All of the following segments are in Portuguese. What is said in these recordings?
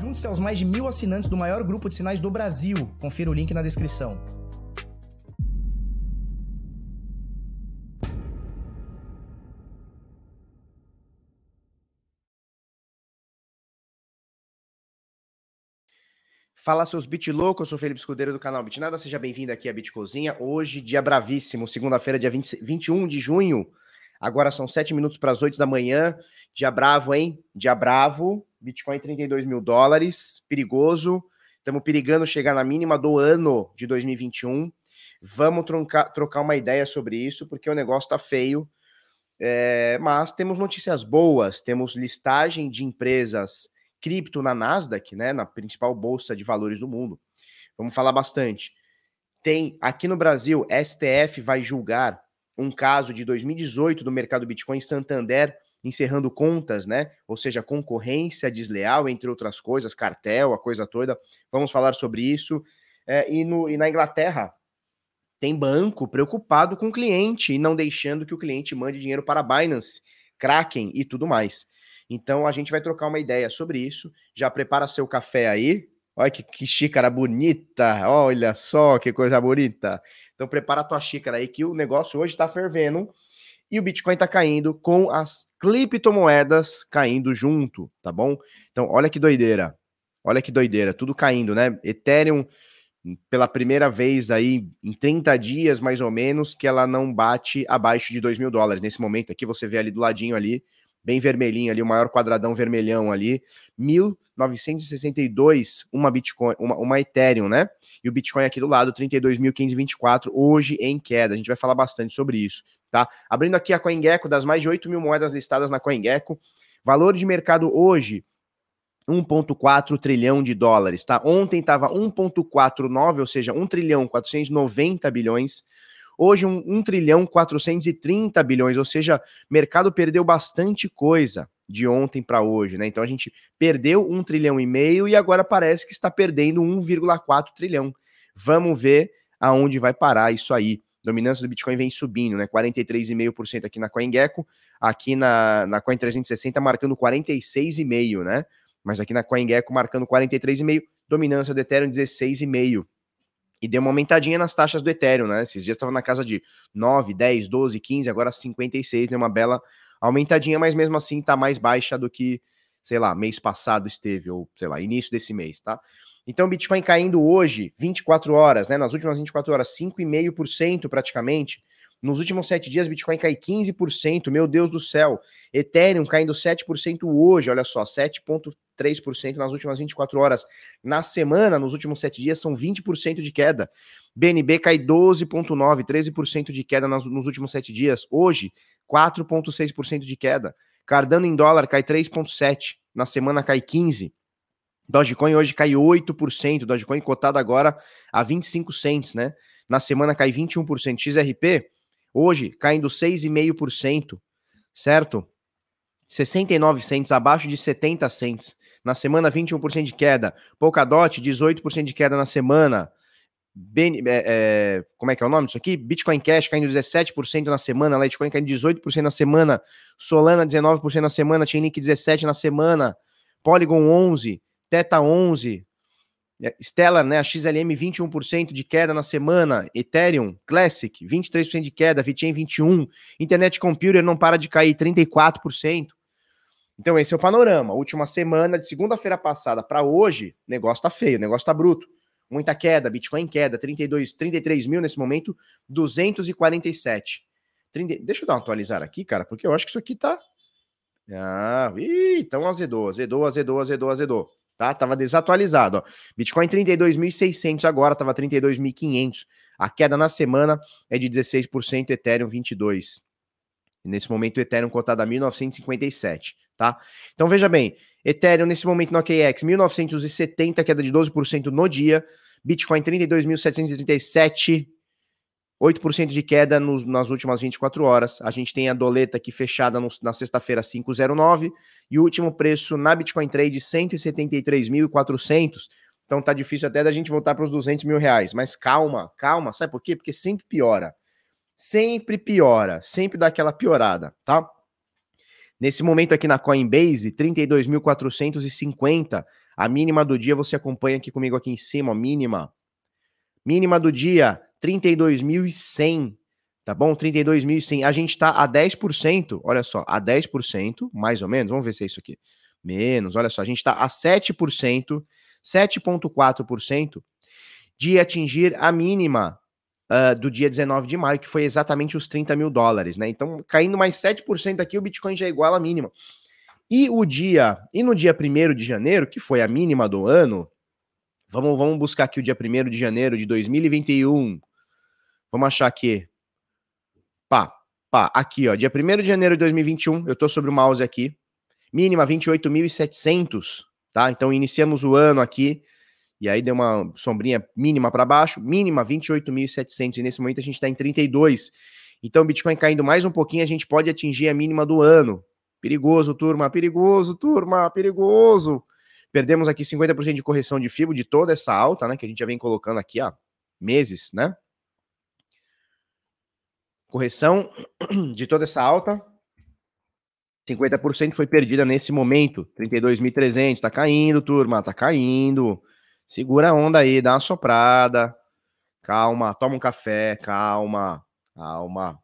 Junte-se aos mais de mil assinantes do maior grupo de sinais do Brasil. Confira o link na descrição. Fala seus bit loucos, eu sou Felipe Escudeiro do canal Bitnada, seja bem-vindo aqui à Bitcozinha. Hoje, dia bravíssimo, segunda-feira, dia 20, 21 de junho. Agora são 7 minutos para as 8 da manhã. Dia bravo, hein? Dia bravo. Bitcoin 32 mil dólares, perigoso. Estamos perigando chegar na mínima do ano de 2021. Vamos trocar, trocar uma ideia sobre isso, porque o negócio está feio. É, mas temos notícias boas, temos listagem de empresas cripto na Nasdaq, né, na principal bolsa de valores do mundo. Vamos falar bastante. Tem aqui no Brasil, STF vai julgar um caso de 2018 do mercado Bitcoin Santander encerrando contas, né? Ou seja, concorrência desleal, entre outras coisas, cartel, a coisa toda. Vamos falar sobre isso. É, e, no, e na Inglaterra, tem banco preocupado com o cliente e não deixando que o cliente mande dinheiro para Binance, Kraken e tudo mais. Então a gente vai trocar uma ideia sobre isso. Já prepara seu café aí. Olha que, que xícara bonita. Olha só que coisa bonita. Então prepara a tua xícara aí que o negócio hoje está fervendo e o Bitcoin está caindo com as criptomoedas caindo junto, tá bom? Então olha que doideira. Olha que doideira, tudo caindo, né? Ethereum pela primeira vez aí em 30 dias mais ou menos que ela não bate abaixo de 2 mil dólares. Nesse momento aqui você vê ali do ladinho ali bem vermelhinho ali, o maior quadradão vermelhão ali, 1962 uma Bitcoin, uma, uma Ethereum, né? E o Bitcoin aqui do lado, 32.524, hoje em queda. A gente vai falar bastante sobre isso, tá? Abrindo aqui a CoinGecko, das mais de 8 mil moedas listadas na CoinGecko, valor de mercado hoje, 1,4 trilhão de dólares, tá? Ontem estava 1,49, ou seja, 1 trilhão 490 bilhões. Hoje, um, 1 trilhão 430 bilhões, ou seja, mercado perdeu bastante coisa de ontem para hoje, né? Então a gente perdeu um trilhão e meio e agora parece que está perdendo 1,4 trilhão. Vamos ver aonde vai parar isso aí. Dominância do Bitcoin vem subindo, né? 43,5% aqui na CoinGecko, aqui na, na Coin 360 marcando 46,5%, né? Mas aqui na CoinGecko marcando 43,5%, dominância do Ethereum 16,5% e deu uma aumentadinha nas taxas do Ethereum, né? Esses dias estava na casa de 9, 10, 12, 15, agora 56, né? Uma bela aumentadinha, mas mesmo assim tá mais baixa do que, sei lá, mês passado esteve, ou sei lá, início desse mês, tá? Então, Bitcoin caindo hoje, 24 horas, né? Nas últimas 24 horas, 5,5% praticamente. Nos últimos sete dias, Bitcoin cai 15%, meu Deus do céu. Ethereum caindo 7% hoje, olha só, 7,3% nas últimas 24 horas. Na semana, nos últimos sete dias, são 20% de queda. BNB cai 12,9%, 13% de queda nas, nos últimos sete dias. Hoje, 4,6% de queda. Cardano em dólar cai 3,7%, na semana cai 15%. Dogecoin hoje cai 8%, Dogecoin cotado agora a 25 cents, né? Na semana cai 21%. XRP Hoje, caindo 6,5%, certo? 69 cents, abaixo de 70 cents. Na semana, 21% de queda. Polkadot, 18% de queda na semana. Ben, é, é, como é que é o nome disso aqui? Bitcoin Cash caindo 17% na semana, Litecoin caindo 18% na semana, Solana 19% na semana, Chainlink 17% na semana, Polygon 11%, Teta 11%, é, Stellar, né, a XLM 21% de queda na semana, Ethereum Classic 23% de queda, VeChain 21, Internet Computer não para de cair 34%. Então esse é o panorama. Última semana de segunda-feira passada para hoje, negócio tá feio, negócio tá bruto. Muita queda, Bitcoin queda, 32, 33 mil nesse momento, 247. 30, deixa eu dar uma atualizar aqui, cara, porque eu acho que isso aqui tá ah, então azedou, azedou, azedou, azedou, azedou tá? Tava desatualizado, ó. Bitcoin 32.600 agora, tava 32.500. A queda na semana é de 16%, Ethereum 22. E nesse momento o Ethereum cotado a 1957, tá? Então veja bem, Ethereum nesse momento no OKEx 1970, queda de 12% no dia, Bitcoin 32.737 8% de queda nas últimas 24 horas. A gente tem a doleta aqui fechada no, na sexta-feira 509 e o último preço na Bitcoin Trade 173.400. Então tá difícil até da gente voltar para os 200 mil reais. Mas calma, calma. Sabe por quê? Porque sempre piora. Sempre piora. Sempre dá aquela piorada, tá? Nesse momento aqui na Coinbase, 32.450. A mínima do dia você acompanha aqui comigo aqui em cima, mínima. Mínima do dia, 32.100, tá bom? 32.100. A gente tá a 10%, olha só, a 10%, mais ou menos, vamos ver se é isso aqui. Menos, olha só, a gente tá a 7%, 7,4% de atingir a mínima uh, do dia 19 de maio, que foi exatamente os 30 mil dólares, né? Então, caindo mais 7% aqui, o Bitcoin já é igual à mínima. E o dia, e no dia 1 de janeiro, que foi a mínima do ano, vamos, vamos buscar aqui o dia 1 de janeiro de 2021. Vamos achar aqui. Pá, pá, aqui, ó, dia 1 de janeiro de 2021, eu tô sobre o mouse aqui. Mínima 28.700, tá? Então iniciamos o ano aqui e aí deu uma sombrinha mínima para baixo, mínima 28.700 e nesse momento a gente está em 32. Então Bitcoin caindo mais um pouquinho, a gente pode atingir a mínima do ano. Perigoso, turma, perigoso, turma, perigoso. Perdemos aqui 50% de correção de FIBO de toda essa alta, né, que a gente já vem colocando aqui há meses, né? Correção de toda essa alta. 50% foi perdida nesse momento. 32.300, tá caindo, turma, tá caindo. Segura a onda aí, dá uma soprada. Calma, toma um café, calma, calma.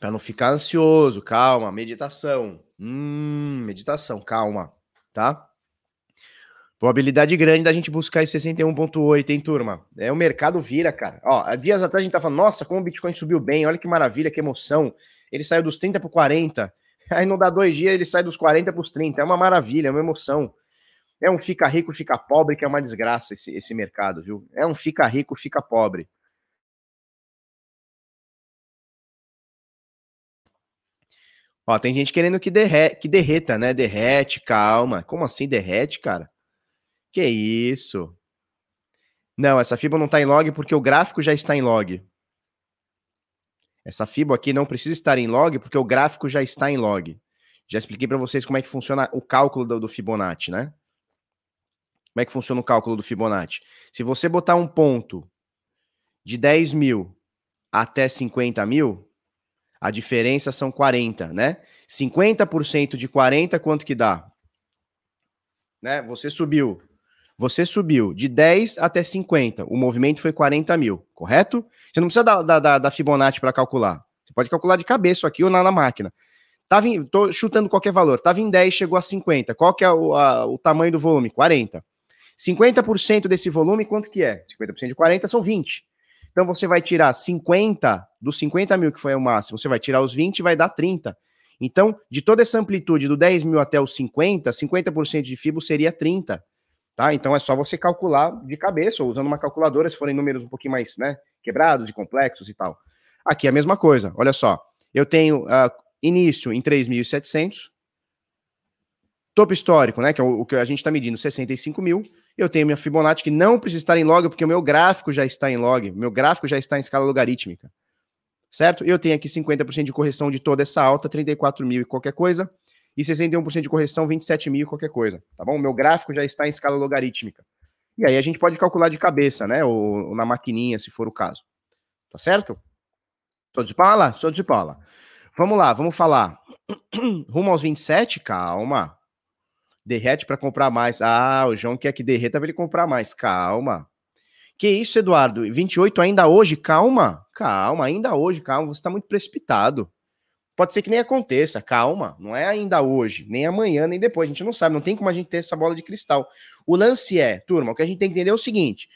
Para não ficar ansioso, calma, meditação. Hum, meditação, calma, tá? Probabilidade grande da gente buscar esse 61.8, hein, turma? É, o mercado vira, cara. Ó, dias atrás a gente tá falando, nossa, como o Bitcoin subiu bem, olha que maravilha, que emoção. Ele saiu dos 30 para 40. Aí não dá dois dias, ele sai dos 40 para os 30. É uma maravilha, é uma emoção. É um fica rico, fica pobre, que é uma desgraça esse, esse mercado, viu? É um fica rico, fica pobre. Ó, tem gente querendo que, derre que derreta, né? Derrete, calma. Como assim derrete, cara? Que isso? Não, essa FIBA não está em log porque o gráfico já está em log. Essa FIBA aqui não precisa estar em log porque o gráfico já está em log. Já expliquei para vocês como é que funciona o cálculo do, do Fibonacci, né? Como é que funciona o cálculo do Fibonacci? Se você botar um ponto de 10 mil até 50 mil, a diferença são 40, né? 50% de 40, quanto que dá? Né? Você subiu. Você subiu de 10 até 50. O movimento foi 40 mil, correto? Você não precisa da, da, da Fibonacci para calcular. Você pode calcular de cabeça aqui ou na, na máquina. Em, tô chutando qualquer valor. Tava em 10, chegou a 50. Qual que é o, a, o tamanho do volume? 40. 50% desse volume, quanto que é? 50% de 40 são 20. Então você vai tirar 50 dos 50 mil, que foi o máximo, você vai tirar os 20 e vai dar 30. Então, de toda essa amplitude do 10 mil até os 50, 50% de FIBO seria 30. Tá? Então é só você calcular de cabeça, ou usando uma calculadora, se forem números um pouquinho mais né, quebrados e complexos e tal. Aqui é a mesma coisa, olha só. Eu tenho uh, início em 3.700, topo histórico, né, que é o, que a gente está medindo, 65 mil, eu tenho minha Fibonacci que não precisa estar em log, porque o meu gráfico já está em log, meu gráfico já está em escala logarítmica. Certo? Eu tenho aqui 50% de correção de toda essa alta, 34 mil e qualquer coisa, e 61% de correção, 27 mil e qualquer coisa. Tá bom? Meu gráfico já está em escala logarítmica. E aí a gente pode calcular de cabeça, né? Ou, ou na maquininha, se for o caso. Tá certo? Sou de pala? Sou de pala. Vamos lá, vamos falar. Rumo aos 27? Calma. Derrete para comprar mais. Ah, o João quer que derreta para ele comprar mais. Calma. Que isso, Eduardo? 28 ainda hoje? Calma. Calma, ainda hoje, calma. Você está muito precipitado. Pode ser que nem aconteça, calma. Não é ainda hoje, nem amanhã, nem depois. A gente não sabe, não tem como a gente ter essa bola de cristal. O lance é, turma, o que a gente tem que entender é o seguinte: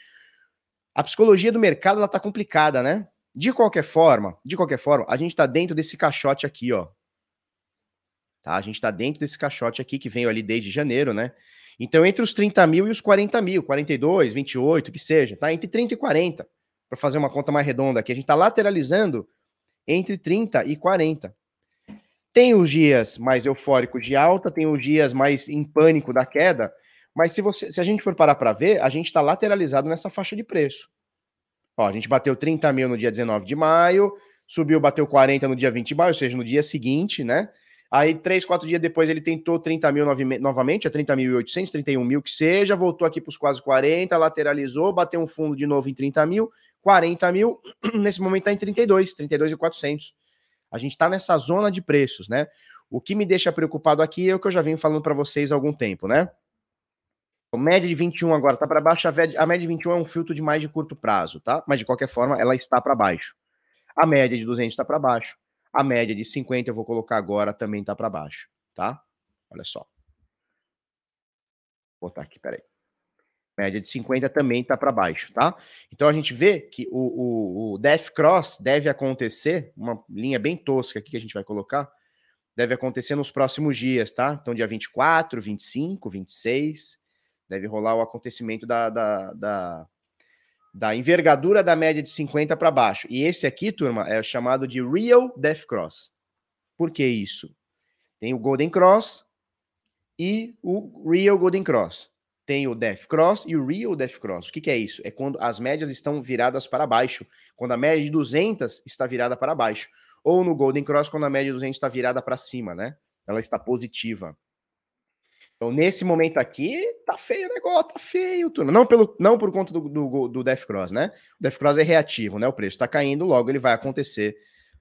a psicologia do mercado ela tá complicada, né? De qualquer forma, de qualquer forma, a gente está dentro desse caixote aqui, ó. Tá? A gente está dentro desse caixote aqui que veio ali desde janeiro, né? Então, entre os 30 mil e os 40 mil, 42, 28, que seja, tá? Entre 30 e 40, para fazer uma conta mais redonda aqui. A gente está lateralizando entre 30 e 40. Tem os dias mais eufóricos de alta, tem os dias mais em pânico da queda, mas se, você, se a gente for parar para ver, a gente está lateralizado nessa faixa de preço. Ó, a gente bateu 30 mil no dia 19 de maio, subiu, bateu 40 no dia 20 de maio, ou seja, no dia seguinte, né? Aí, três, quatro dias depois, ele tentou 30 mil novamente, a 30.800, 31 mil que seja, voltou aqui para os quase 40, lateralizou, bateu um fundo de novo em 30 mil, 40 mil, nesse momento está em 32, 32.400. A gente está nessa zona de preços, né? O que me deixa preocupado aqui é o que eu já venho falando para vocês há algum tempo, né? A média de 21 agora está para baixo, a média de 21 é um filtro de mais de curto prazo, tá? Mas de qualquer forma, ela está para baixo. A média de 200 está para baixo. A média de 50 eu vou colocar agora também está para baixo, tá? Olha só. Vou botar aqui, peraí. Média de 50 também está para baixo, tá? Então a gente vê que o, o, o Death Cross deve acontecer, uma linha bem tosca aqui que a gente vai colocar, deve acontecer nos próximos dias, tá? Então dia 24, 25, 26, deve rolar o acontecimento da, da, da, da envergadura da média de 50 para baixo. E esse aqui, turma, é chamado de Real Death Cross. Por que isso? Tem o Golden Cross e o Real Golden Cross. Tem o Death Cross e o Real Death Cross. O que, que é isso? É quando as médias estão viradas para baixo. Quando a média de 200 está virada para baixo. Ou no Golden Cross, quando a média de 200 está virada para cima, né? Ela está positiva. Então, nesse momento aqui, tá feio o negócio, tá feio, turma. Não, pelo, não por conta do, do, do Death Cross, né? O Death Cross é reativo, né? O preço tá caindo, logo ele vai acontecer.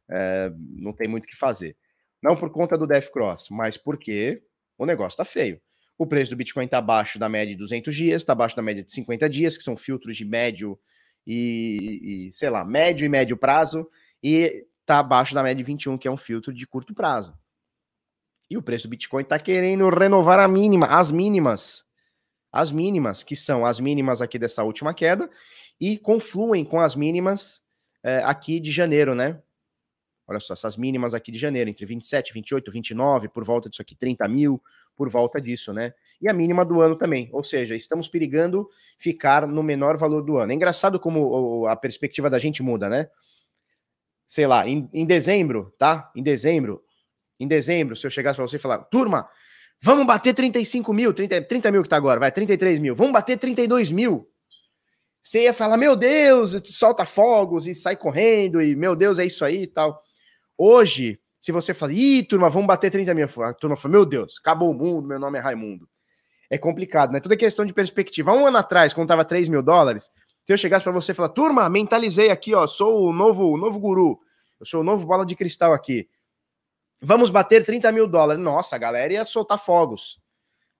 É, não tem muito o que fazer. Não por conta do Death Cross, mas porque o negócio tá feio. O preço do Bitcoin tá abaixo da média de 200 dias, tá abaixo da média de 50 dias, que são filtros de médio e, e sei lá, médio e médio prazo, e tá abaixo da média de 21, que é um filtro de curto prazo. E o preço do Bitcoin está querendo renovar a mínima, as mínimas. As mínimas, que são as mínimas aqui dessa última queda, e confluem com as mínimas é, aqui de janeiro, né? Olha só, essas mínimas aqui de janeiro, entre 27, 28, 29, por volta disso aqui, 30 mil, por volta disso, né? E a mínima do ano também. Ou seja, estamos perigando ficar no menor valor do ano. É engraçado como a perspectiva da gente muda, né? Sei lá, em, em dezembro, tá? Em dezembro, em dezembro, se eu chegasse para você e falar, turma, vamos bater 35 mil, 30, 30 mil que tá agora, vai, 33 mil, vamos bater 32 mil. Você ia falar, meu Deus, solta fogos e sai correndo, e meu Deus, é isso aí e tal. Hoje, se você fala, ih, turma, vamos bater 30 mil, a turma fala, meu Deus, acabou o mundo, meu nome é Raimundo. É complicado, né? Tudo é questão de perspectiva. Um ano atrás, quando tava 3 mil dólares, se eu chegasse para você e falar, turma, mentalizei aqui, ó, sou o novo, o novo guru, eu sou o novo bola de cristal aqui. Vamos bater 30 mil dólares. Nossa, a galera ia soltar fogos.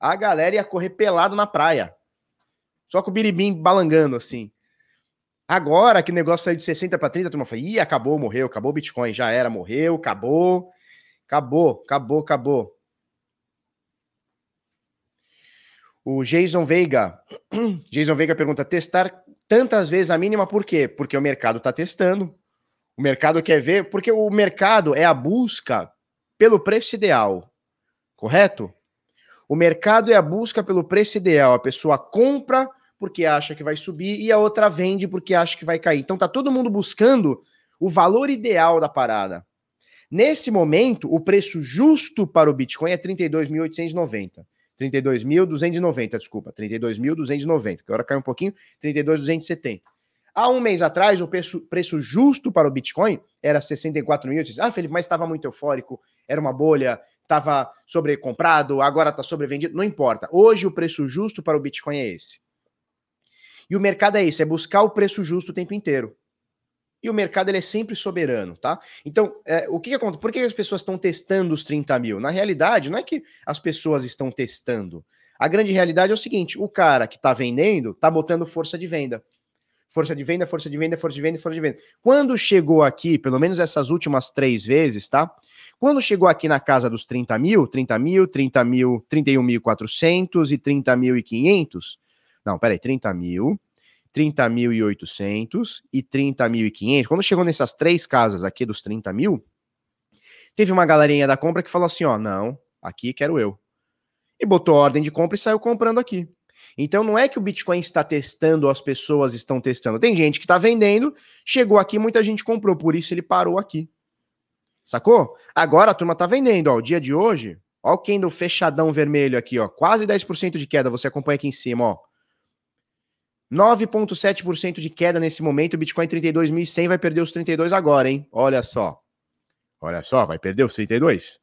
A galera ia correr pelado na praia. Só com o biribim balangando assim. Agora que o negócio saiu de 60 para 30, a turma falou: ih, acabou, morreu, acabou o Bitcoin, já era, morreu, acabou, acabou, acabou, acabou. O Jason Veiga, Jason Veiga pergunta: testar tantas vezes a mínima por quê? Porque o mercado está testando. O mercado quer ver, porque o mercado é a busca pelo preço ideal, correto? O mercado é a busca pelo preço ideal. A pessoa compra porque acha que vai subir e a outra vende porque acha que vai cair. Então tá todo mundo buscando o valor ideal da parada. Nesse momento, o preço justo para o Bitcoin é 32.890. 32.290, desculpa, 32.290, que agora caiu um pouquinho, 32.270. Há um mês atrás, o preço, preço justo para o Bitcoin era 64 mil. Ah, Felipe, mas estava muito eufórico, era uma bolha, estava sobrecomprado, agora está sobrevendido. Não importa. Hoje o preço justo para o Bitcoin é esse. E o mercado é esse, é buscar o preço justo o tempo inteiro. E o mercado ele é sempre soberano, tá? Então, é, o que, que acontece? Por que as pessoas estão testando os 30 mil? Na realidade, não é que as pessoas estão testando. A grande realidade é o seguinte: o cara que está vendendo está botando força de venda força de venda, força de venda, força de venda, força de venda. Quando chegou aqui, pelo menos essas últimas três vezes, tá? Quando chegou aqui na casa dos 30 mil, 30 mil, 30 mil, 31.400 e 30.500, não, peraí, 30 mil, 30.800 e 30.500, quando chegou nessas três casas aqui dos 30 mil, teve uma galerinha da compra que falou assim, ó, não, aqui quero eu. E botou ordem de compra e saiu comprando aqui. Então não é que o Bitcoin está testando, as pessoas estão testando. Tem gente que está vendendo, chegou aqui, muita gente comprou, por isso ele parou aqui. Sacou? Agora a turma está vendendo, ó, o dia de hoje, ó o candle fechadão vermelho aqui, ó, quase 10% de queda, você acompanha aqui em cima, ó. 9.7% de queda nesse momento, o Bitcoin 32.100 vai perder os 32 agora, hein? Olha só. Olha só, vai perder os 32?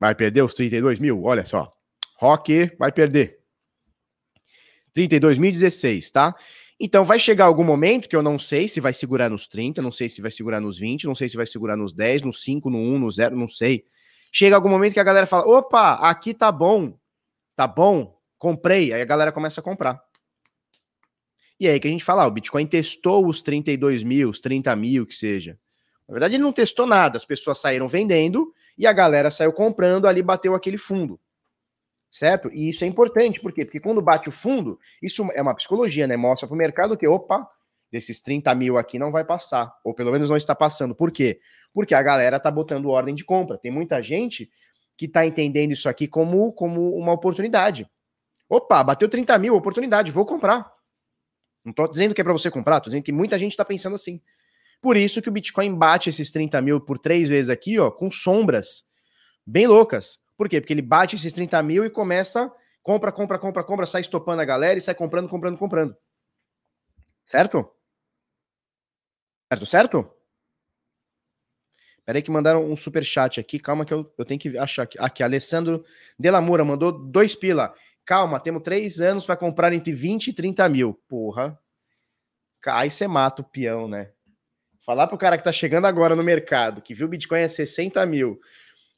Vai perder os 32 mil? Olha só. Rock vai perder. 32.016, tá? Então vai chegar algum momento que eu não sei se vai segurar nos 30, não sei se vai segurar nos 20, não sei se vai segurar nos 10, nos 5, no 1, no 0, não sei. Chega algum momento que a galera fala: opa, aqui tá bom, tá bom, comprei. Aí a galera começa a comprar. E aí que a gente fala: ah, o Bitcoin testou os 32 mil, os 30 mil, que seja. Na verdade, ele não testou nada, as pessoas saíram vendendo e a galera saiu comprando, ali bateu aquele fundo. Certo? E isso é importante, por quê? Porque quando bate o fundo, isso é uma psicologia, né? Mostra para o mercado que, opa, desses 30 mil aqui não vai passar, ou pelo menos não está passando. Por quê? Porque a galera tá botando ordem de compra. Tem muita gente que tá entendendo isso aqui como, como uma oportunidade. Opa, bateu 30 mil, oportunidade, vou comprar. Não tô dizendo que é para você comprar, tô dizendo que muita gente tá pensando assim. Por isso que o Bitcoin bate esses 30 mil por três vezes aqui, ó, com sombras bem loucas. Por quê? Porque ele bate esses 30 mil e começa, compra, compra, compra, compra, sai estopando a galera e sai comprando, comprando, comprando. Certo? Certo, certo? Peraí que mandaram um super chat aqui. Calma que eu, eu tenho que achar aqui. Aqui, Alessandro Delamura mandou dois pila. Calma, temos três anos para comprar entre 20 e 30 mil. Porra. Aí você mata o peão, né? Falar pro cara que tá chegando agora no mercado, que viu o Bitcoin a 60 mil,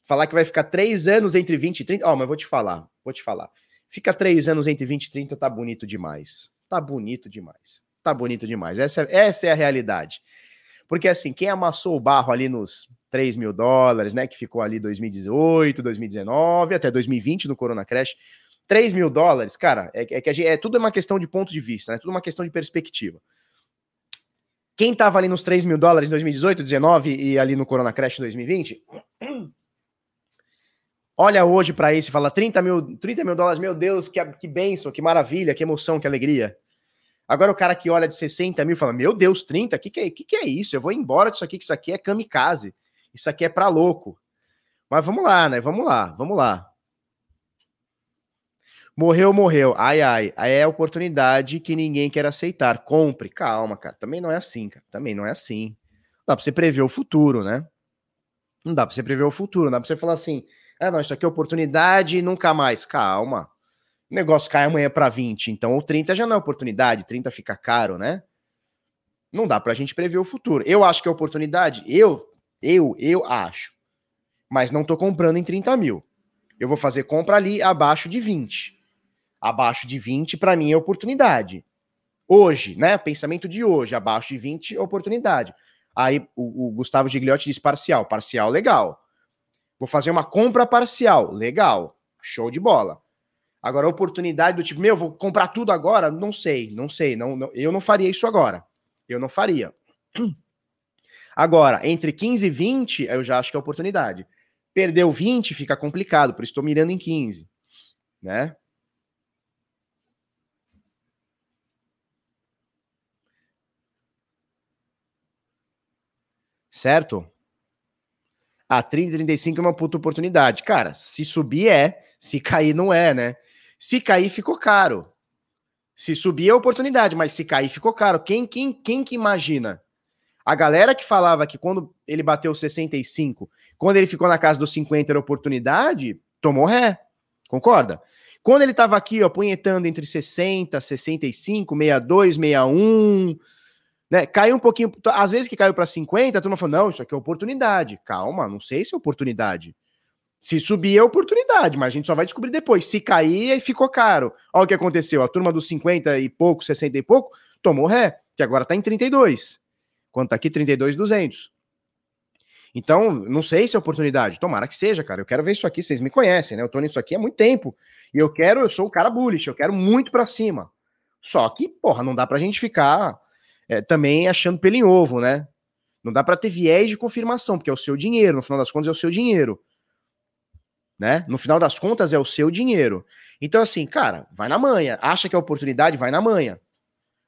falar que vai ficar três anos entre 20 e 30. Ó, oh, mas vou te falar, vou te falar. Fica três anos entre 20 e 30, tá bonito demais. Tá bonito demais. Tá bonito demais. Essa, essa é a realidade. Porque assim, quem amassou o barro ali nos 3 mil dólares, né? Que ficou ali 2018, 2019, até 2020 no Corona Crash. 3 mil dólares, cara, é, é que gente, é tudo uma questão de ponto de vista, né? Tudo uma questão de perspectiva. Quem tava ali nos 3 mil dólares em 2018, 19 e ali no Corona Crash 2020, olha hoje para isso e fala 30 mil, 30 mil dólares, meu Deus, que, que benção, que maravilha, que emoção, que alegria. Agora o cara que olha de 60 mil fala, meu Deus, 30, o que, que, é, que, que é isso? Eu vou embora disso aqui, que isso aqui é kamikaze, isso aqui é para louco. Mas vamos lá, né? Vamos lá, vamos lá. Morreu, morreu. Ai, ai. Aí é a oportunidade que ninguém quer aceitar. Compre. Calma, cara. Também não é assim, cara. Também não é assim. Não dá pra você prever o futuro, né? Não dá pra você prever o futuro. Não dá pra você falar assim: ah, não, isso aqui é oportunidade e nunca mais. Calma. O negócio cai amanhã para 20, então o 30 já não é oportunidade, 30 fica caro, né? Não dá pra gente prever o futuro. Eu acho que é oportunidade. Eu, eu, eu acho. Mas não tô comprando em 30 mil. Eu vou fazer compra ali abaixo de 20 abaixo de 20, para mim é oportunidade. Hoje, né? Pensamento de hoje, abaixo de 20, oportunidade. Aí o, o Gustavo Gigliotti diz parcial. Parcial, legal. Vou fazer uma compra parcial. Legal. Show de bola. Agora, oportunidade do tipo, meu, vou comprar tudo agora? Não sei, não sei. Não, não, eu não faria isso agora. Eu não faria. Agora, entre 15 e 20, eu já acho que é oportunidade. Perdeu 20, fica complicado, por isso estou mirando em 15. Né? certo? A 30, 35 é uma puta oportunidade. Cara, se subir é, se cair não é, né? Se cair ficou caro. Se subir é oportunidade, mas se cair ficou caro. Quem, quem, quem que imagina? A galera que falava que quando ele bateu 65, quando ele ficou na casa dos 50 era oportunidade, tomou ré. Concorda? Quando ele tava aqui, ó, punhetando entre 60, 65, 62, 61, né? Caiu um pouquinho, às vezes que caiu para 50, a turma falou: não, isso aqui é oportunidade. Calma, não sei se é oportunidade. Se subir é oportunidade, mas a gente só vai descobrir depois. Se cair, ficou caro. Olha o que aconteceu: a turma dos 50 e pouco, 60 e pouco, tomou ré, que agora está em 32. Quanto tá aqui, 32,200. Então, não sei se é oportunidade. Tomara que seja, cara. Eu quero ver isso aqui. Vocês me conhecem, né? Eu tô nisso aqui há muito tempo. E eu quero, eu sou o cara bullish, eu quero muito para cima. Só que, porra, não dá pra gente ficar é, também achando pelo em ovo, né? Não dá para ter viés de confirmação, porque é o seu dinheiro, no final das contas é o seu dinheiro. Né? No final das contas é o seu dinheiro. Então, assim, cara, vai na manhã. Acha que é oportunidade? Vai na manhã.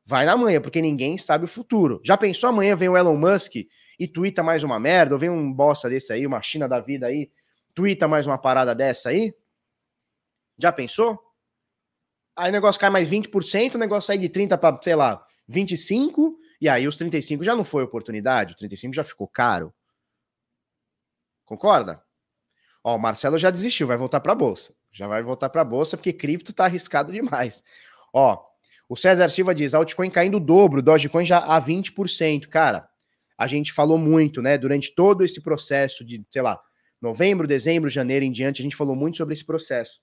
Vai na manhã, porque ninguém sabe o futuro. Já pensou amanhã vem o Elon Musk e twitta mais uma merda, ou vem um bosta desse aí, uma China da vida aí, twitta mais uma parada dessa aí? Já pensou? Aí o negócio cai mais 20%, o negócio sai de 30 para, sei lá, 25, e aí os 35 já não foi oportunidade, o 35 já ficou caro. Concorda? Ó, o Marcelo já desistiu, vai voltar para a bolsa. Já vai voltar para a bolsa porque cripto tá arriscado demais. Ó, o César Silva diz: altcoin caindo o dobro, Dogecoin já a 20%. Cara, a gente falou muito, né, durante todo esse processo de, sei lá, novembro, dezembro, janeiro em diante, a gente falou muito sobre esse processo.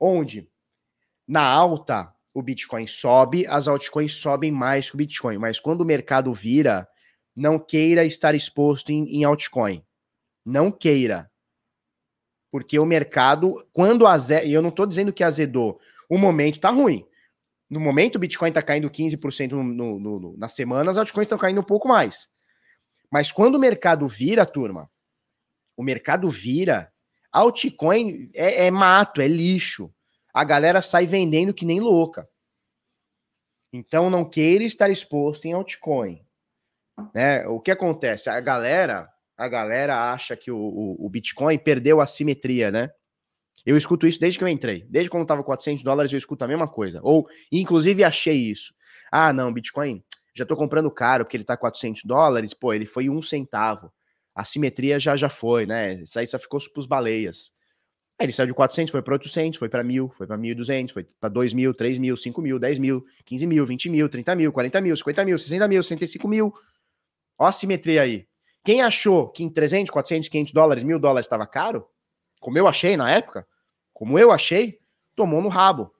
Onde, na alta, o Bitcoin sobe, as altcoins sobem mais que o Bitcoin. Mas quando o mercado vira, não queira estar exposto em, em altcoin. Não queira. Porque o mercado, quando azeda, e eu não estou dizendo que azedou, o momento tá ruim. No momento, o Bitcoin está caindo 15% no, no, no, na semana, as altcoins estão caindo um pouco mais. Mas quando o mercado vira, turma, o mercado vira, altcoin é, é mato, é lixo. A galera sai vendendo que nem louca. Então não queira estar exposto em altcoin. Né? O que acontece? A galera, a galera acha que o, o, o Bitcoin perdeu a simetria, né? Eu escuto isso desde que eu entrei. Desde quando estava 400 dólares, eu escuto a mesma coisa. Ou, inclusive, achei isso. Ah, não, Bitcoin, já estou comprando caro porque ele está 400 dólares. Pô, ele foi um centavo. A simetria já já foi, né? Isso aí só ficou para os baleias. Aí ele saiu de 400, foi para 800, foi para 1.000, foi para 1.200, foi para 2.000, 3.000, 5.000, 10.000, 15.000, 20.000, 30.000, 40.000, 50.000, 60.000, 65.000. Ó a simetria aí. Quem achou que em 300, 400, 500 dólares, mil dólares estava caro, como eu achei na época, como eu achei, tomou no rabo.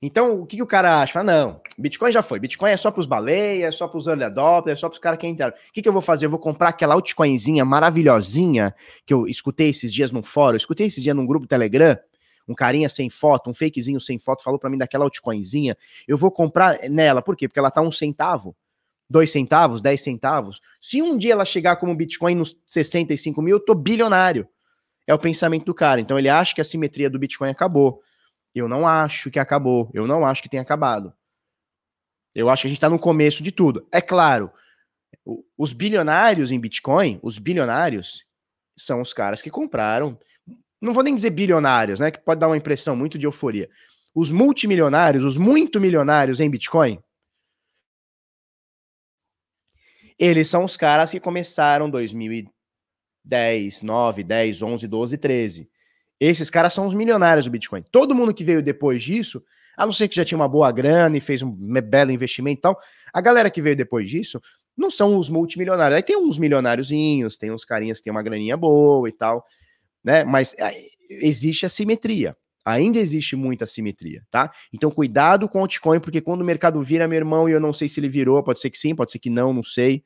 Então, o que, que o cara acha? Fala, não, Bitcoin já foi. Bitcoin é só para os baleias, é só para os early adopters, é só para os caras que entraram. O que, que eu vou fazer? Eu vou comprar aquela altcoinzinha maravilhosinha que eu escutei esses dias num fórum, eu escutei esses dias num grupo Telegram, um carinha sem foto, um fakezinho sem foto, falou para mim daquela altcoinzinha. Eu vou comprar nela, por quê? Porque ela tá um centavo, dois centavos, dez centavos. Se um dia ela chegar como Bitcoin nos 65 mil, eu tô bilionário. É o pensamento do cara. Então ele acha que a simetria do Bitcoin acabou. Eu não acho que acabou. Eu não acho que tem acabado. Eu acho que a gente está no começo de tudo. É claro, os bilionários em Bitcoin, os bilionários, são os caras que compraram. Não vou nem dizer bilionários, né? Que pode dar uma impressão muito de euforia. Os multimilionários, os muito milionários em Bitcoin, eles são os caras que começaram 2000 10, 9, 10, 11, 12, 13. Esses caras são os milionários do Bitcoin. Todo mundo que veio depois disso, a não ser que já tinha uma boa grana e fez um belo investimento e tal, a galera que veio depois disso não são os multimilionários. Aí tem uns milionáriozinhos, tem uns carinhas que tem uma graninha boa e tal, né? Mas é, existe a simetria. Ainda existe muita simetria, tá? Então cuidado com o altcoin, porque quando o mercado vira, meu irmão, e eu não sei se ele virou, pode ser que sim, pode ser que não, não sei.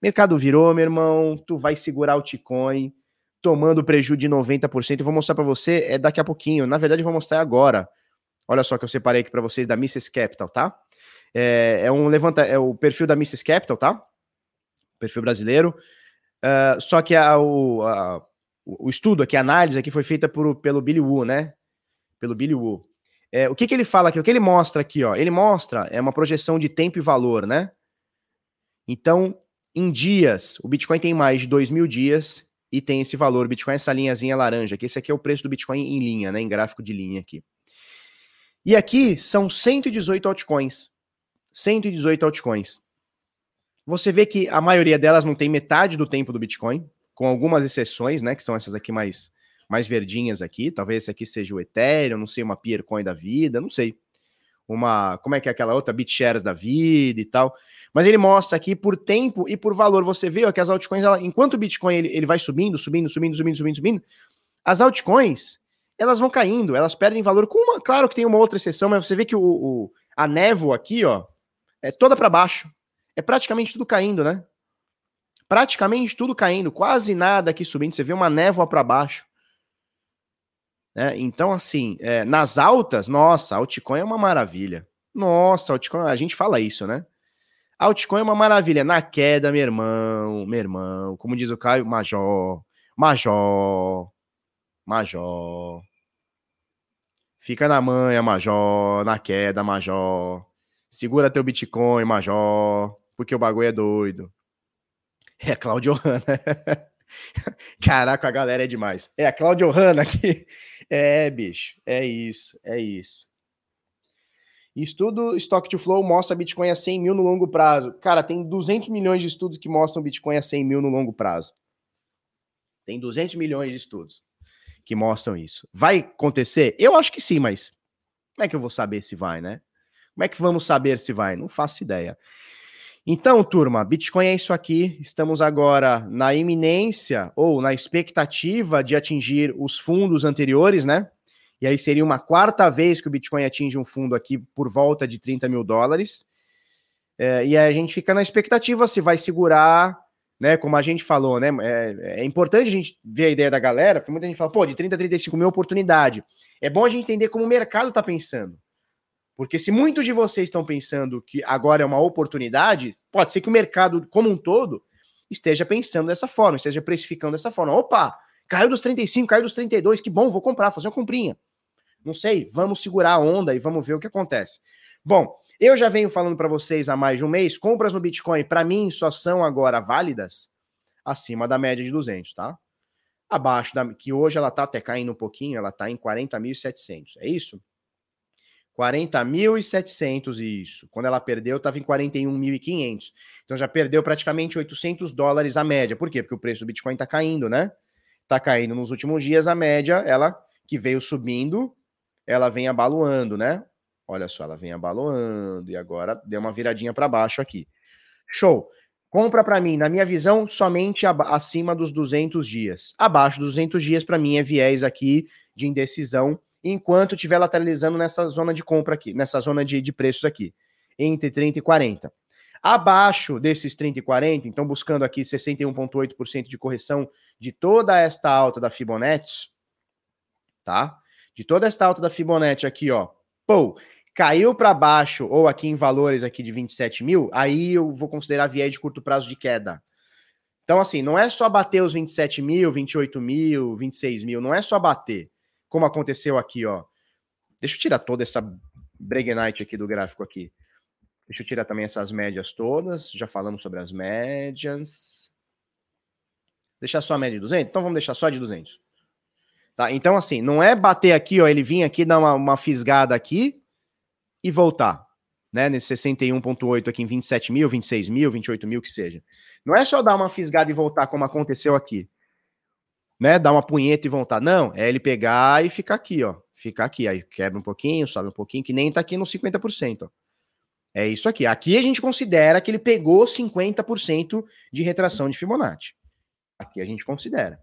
Mercado virou, meu irmão, tu vai segurar o Bitcoin tomando prejuízo de 90%. Eu vou mostrar para você é daqui a pouquinho. Na verdade, eu vou mostrar agora. Olha só que eu separei aqui para vocês da Mrs. Capital, tá? É, é, um levanta, é o perfil da Mrs. Capital, tá? Perfil brasileiro. Uh, só que a, o, a, o estudo aqui, a análise aqui foi feita por, pelo Billy Wu, né? Pelo Billy Wu. É, o que, que ele fala aqui? O que ele mostra aqui, ó? Ele mostra é uma projeção de tempo e valor, né? Então, em dias, o Bitcoin tem mais de 2 mil dias e tem esse valor. Bitcoin essa linhazinha laranja, que esse aqui é o preço do Bitcoin em linha, né? Em gráfico de linha aqui. E aqui são 118 altcoins. 118 altcoins. Você vê que a maioria delas não tem metade do tempo do Bitcoin, com algumas exceções, né? Que são essas aqui mais, mais verdinhas aqui. Talvez esse aqui seja o Ethereum, não sei, uma Peercoin da vida, não sei. Uma. Como é que é aquela outra? BitShares da vida e tal. Mas ele mostra aqui por tempo e por valor. Você vê ó, que as altcoins, ela, enquanto o Bitcoin ele, ele vai subindo, subindo, subindo, subindo, subindo, subindo, as altcoins elas vão caindo, elas perdem valor. Com uma, claro que tem uma outra exceção, mas você vê que o, o a névoa aqui, ó, é toda para baixo. É praticamente tudo caindo, né? Praticamente tudo caindo, quase nada aqui subindo. Você vê uma névoa para baixo. É, então, assim, é, nas altas, nossa, altcoin é uma maravilha. Nossa, altcoin, a gente fala isso, né? Altcoin é uma maravilha. Na queda, meu irmão, meu irmão, como diz o Caio, Major, Major, Major. Fica na manha, Major, na queda, Major. Segura teu Bitcoin, Major, porque o bagulho é doido. É a Claudio Hanna. Caraca, a galera é demais. É a Claudio Hanna aqui. É, bicho, é isso, é isso. Estudo Stock to Flow mostra Bitcoin a 100 mil no longo prazo. Cara, tem 200 milhões de estudos que mostram Bitcoin a 100 mil no longo prazo. Tem 200 milhões de estudos que mostram isso. Vai acontecer? Eu acho que sim, mas como é que eu vou saber se vai, né? Como é que vamos saber se vai? Não faço ideia. Então, turma, Bitcoin é isso aqui. Estamos agora na iminência ou na expectativa de atingir os fundos anteriores, né? E aí seria uma quarta vez que o Bitcoin atinge um fundo aqui por volta de 30 mil dólares. É, e aí a gente fica na expectativa se vai segurar, né? Como a gente falou, né? É, é, importante a gente ver a ideia da galera, porque muita gente fala, pô, de 30 a 35 mil oportunidade. É bom a gente entender como o mercado está pensando. Porque se muitos de vocês estão pensando que agora é uma oportunidade, pode ser que o mercado como um todo esteja pensando dessa forma, esteja precificando dessa forma. Opa, caiu dos 35, caiu dos 32, que bom, vou comprar, fazer uma comprinha. Não sei, vamos segurar a onda e vamos ver o que acontece. Bom, eu já venho falando para vocês há mais de um mês, compras no Bitcoin para mim só são agora válidas acima da média de 200, tá? Abaixo da que hoje ela tá até caindo um pouquinho, ela tá em 40.700. É isso? 40.700 isso. Quando ela perdeu, estava em 41.500. Então já perdeu praticamente 800 dólares a média. Por quê? Porque o preço do Bitcoin está caindo, né? Está caindo nos últimos dias a média, ela que veio subindo, ela vem abaloando, né? Olha só, ela vem abaloando e agora deu uma viradinha para baixo aqui. Show. Compra para mim, na minha visão, somente acima dos 200 dias. Abaixo dos 200 dias para mim é viés aqui de indecisão enquanto estiver lateralizando nessa zona de compra aqui, nessa zona de, de preços aqui, entre 30 e 40. Abaixo desses 30 e 40, então buscando aqui 61,8% de correção de toda esta alta da Fibonacci, tá? De toda esta alta da Fibonacci aqui, ó, pô, caiu para baixo ou aqui em valores aqui de 27 mil, aí eu vou considerar viés de curto prazo de queda. Então, assim, não é só bater os 27 mil, 28 mil, 26 mil, não é só bater como aconteceu aqui, ó. Deixa eu tirar toda essa Bregenite aqui do gráfico aqui. Deixa eu tirar também essas médias todas. Já falamos sobre as médias. Deixar só a média de 200? Então vamos deixar só de 200. Tá? Então, assim, não é bater aqui, ó, ele vir aqui, dar uma, uma fisgada aqui e voltar. Né, nesse 61.8 aqui em 27 mil, 26 mil, 28 mil, que seja. Não é só dar uma fisgada e voltar como aconteceu aqui né, dar uma punheta e voltar. Não, é ele pegar e ficar aqui, ó. Ficar aqui, aí quebra um pouquinho, sobe um pouquinho, que nem tá aqui no 50%, ó. É isso aqui. Aqui a gente considera que ele pegou 50% de retração de Fibonacci. Aqui a gente considera.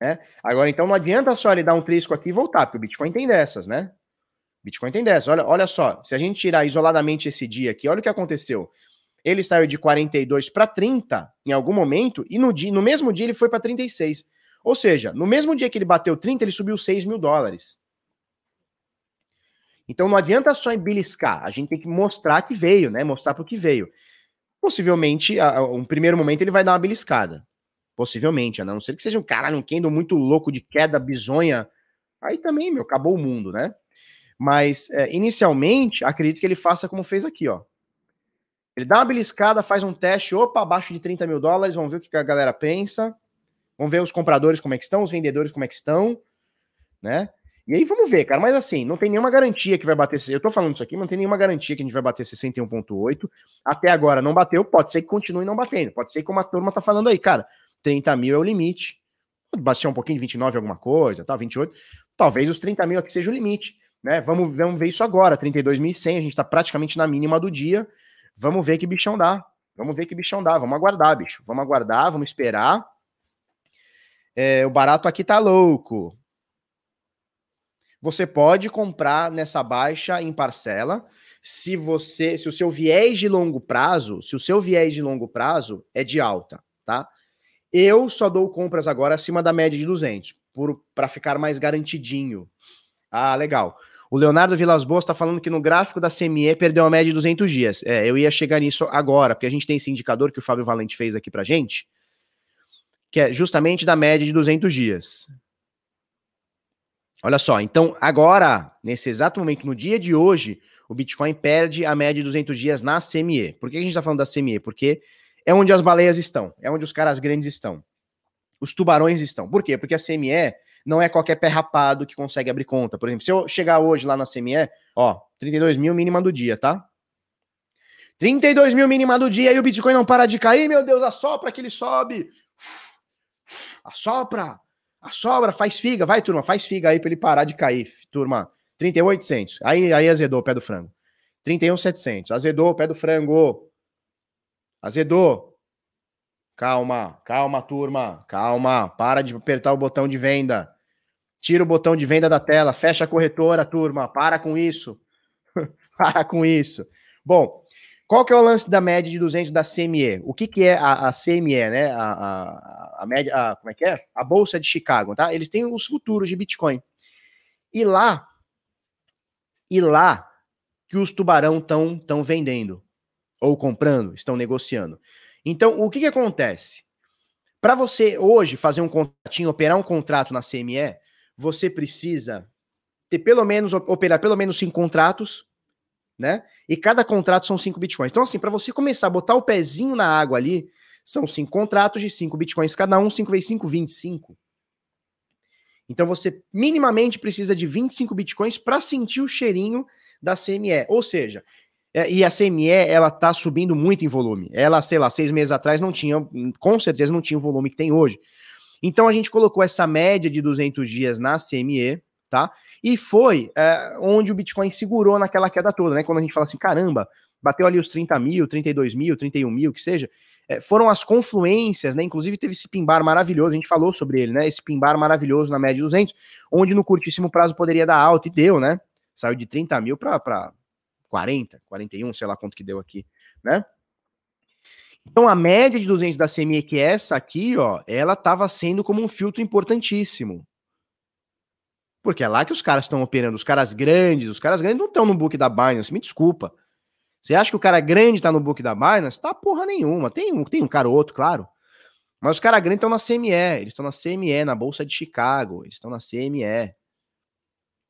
Né? Agora, então, não adianta só ele dar um trisco aqui e voltar, porque o Bitcoin tem dessas, né? Bitcoin tem dessas. Olha, olha só, se a gente tirar isoladamente esse dia aqui, olha o que aconteceu. Ele saiu de 42 para 30 em algum momento, e no, dia, no mesmo dia ele foi para 36. Ou seja, no mesmo dia que ele bateu 30, ele subiu 6 mil dólares. Então não adianta só embeliscar, a gente tem que mostrar que veio, né? Mostrar para o que veio. Possivelmente, a, a, um primeiro momento ele vai dar uma beliscada. Possivelmente, a não ser que seja um cara, um Kendo muito louco de queda bizonha. Aí também, meu, acabou o mundo, né? Mas, é, inicialmente, acredito que ele faça como fez aqui, ó. Ele dá uma beliscada, faz um teste, opa, abaixo de 30 mil dólares, vamos ver o que a galera pensa. Vamos ver os compradores como é que estão, os vendedores como é que estão, né? E aí vamos ver, cara. Mas assim, não tem nenhuma garantia que vai bater. Eu tô falando isso aqui, não tem nenhuma garantia que a gente vai bater 61,8. Até agora não bateu, pode ser que continue não batendo. Pode ser que como a turma tá falando aí, cara, 30 mil é o limite. Pode baixar um pouquinho de 29 alguma coisa, tá? 28. Talvez os 30 mil aqui seja o limite, né? Vamos, vamos ver isso agora. 32.100, a gente tá praticamente na mínima do dia. Vamos ver que bichão dá. Vamos ver que bichão dá. Vamos aguardar, bicho. Vamos aguardar, vamos esperar. É, o barato aqui tá louco. Você pode comprar nessa baixa em parcela, se você, se o seu viés de longo prazo, se o seu viés de longo prazo é de alta? Eu só dou compras agora acima da média de 200, para ficar mais garantidinho. Ah, legal. O Leonardo Vilas Boas está falando que no gráfico da CME perdeu a média de 200 dias. É, eu ia chegar nisso agora, porque a gente tem esse indicador que o Fábio Valente fez aqui para gente que é justamente da média de 200 dias. Olha só, então agora, nesse exato momento, no dia de hoje, o Bitcoin perde a média de 200 dias na CME. Por que a gente está falando da CME? Porque é onde as baleias estão, é onde os caras grandes estão. Os tubarões estão. Por quê? Porque a CME não é qualquer pé rapado que consegue abrir conta. Por exemplo, se eu chegar hoje lá na CME, ó, 32 mil mínima do dia, tá? 32 mil mínima do dia e o Bitcoin não para de cair, meu Deus, assopra que ele sobe assopra, assopra, faz figa, vai, turma, faz figa aí para ele parar de cair, turma. 38,800. Aí, aí azedou o pé do frango. 31,700. Azedou o pé do frango. Azedou. Calma, calma, turma. Calma. Para de apertar o botão de venda. Tira o botão de venda da tela. Fecha a corretora, turma. Para com isso. para com isso. Bom, qual que é o lance da média de 200 da CME? O que, que é a, a CME, né? A, a, a média, a, como é que é? A Bolsa de Chicago, tá? Eles têm os futuros de Bitcoin. E lá, e lá que os tubarão estão tão vendendo ou comprando, estão negociando. Então, o que, que acontece? Para você hoje fazer um contratinho, operar um contrato na CME, você precisa ter pelo menos operar pelo menos cinco contratos né? E cada contrato são 5 bitcoins. Então, assim, para você começar a botar o pezinho na água ali, são cinco contratos de 5 bitcoins cada um, 5 vezes 5, 25. Então você minimamente precisa de 25 bitcoins para sentir o cheirinho da CME. Ou seja, e a CME ela tá subindo muito em volume. Ela, sei lá, seis meses atrás não tinha, com certeza não tinha o volume que tem hoje. Então a gente colocou essa média de 200 dias na CME, tá? E foi é, onde o Bitcoin segurou naquela queda toda, né? Quando a gente fala assim, caramba, bateu ali os 30 mil, 32 mil, 31 mil, que seja, é, foram as confluências, né? Inclusive teve esse pimbar maravilhoso, a gente falou sobre ele, né? Esse pimbar maravilhoso na média de 200, onde no curtíssimo prazo poderia dar alta, e deu, né? Saiu de 30 mil para 40, 41, sei lá quanto que deu aqui, né? Então a média de 200 da CME, que é essa aqui, ó, ela estava sendo como um filtro importantíssimo, porque é lá que os caras estão operando, os caras grandes, os caras grandes não estão no book da Binance, me desculpa. Você acha que o cara grande tá no book da Binance? Tá porra nenhuma. Tem um, tem um cara ou outro, claro. Mas os caras grandes estão na CME, eles estão na CME, na Bolsa de Chicago, eles estão na CME.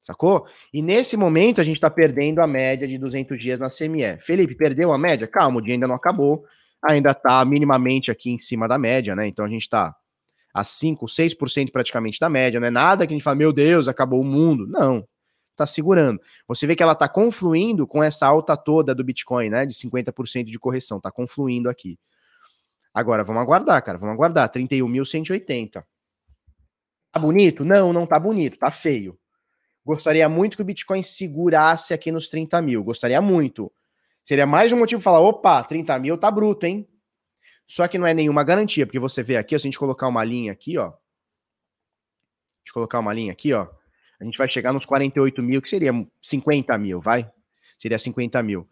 Sacou? E nesse momento a gente tá perdendo a média de 200 dias na CME. Felipe, perdeu a média? Calma, o dia ainda não acabou. Ainda tá minimamente aqui em cima da média, né? Então a gente tá a 5, 6% praticamente da média, não é nada que a gente fala, meu Deus, acabou o mundo. Não, tá segurando. Você vê que ela tá confluindo com essa alta toda do Bitcoin, né, de 50% de correção, tá confluindo aqui. Agora, vamos aguardar, cara, vamos aguardar, 31.180. Tá bonito? Não, não tá bonito, tá feio. Gostaria muito que o Bitcoin segurasse aqui nos 30 mil, gostaria muito. Seria mais um motivo para falar, opa, 30 mil tá bruto, hein? Só que não é nenhuma garantia, porque você vê aqui, se a gente colocar uma linha aqui, ó. A gente colocar uma linha aqui, ó. A gente vai chegar nos 48 mil, que seria 50 mil, vai? Seria 50 mil.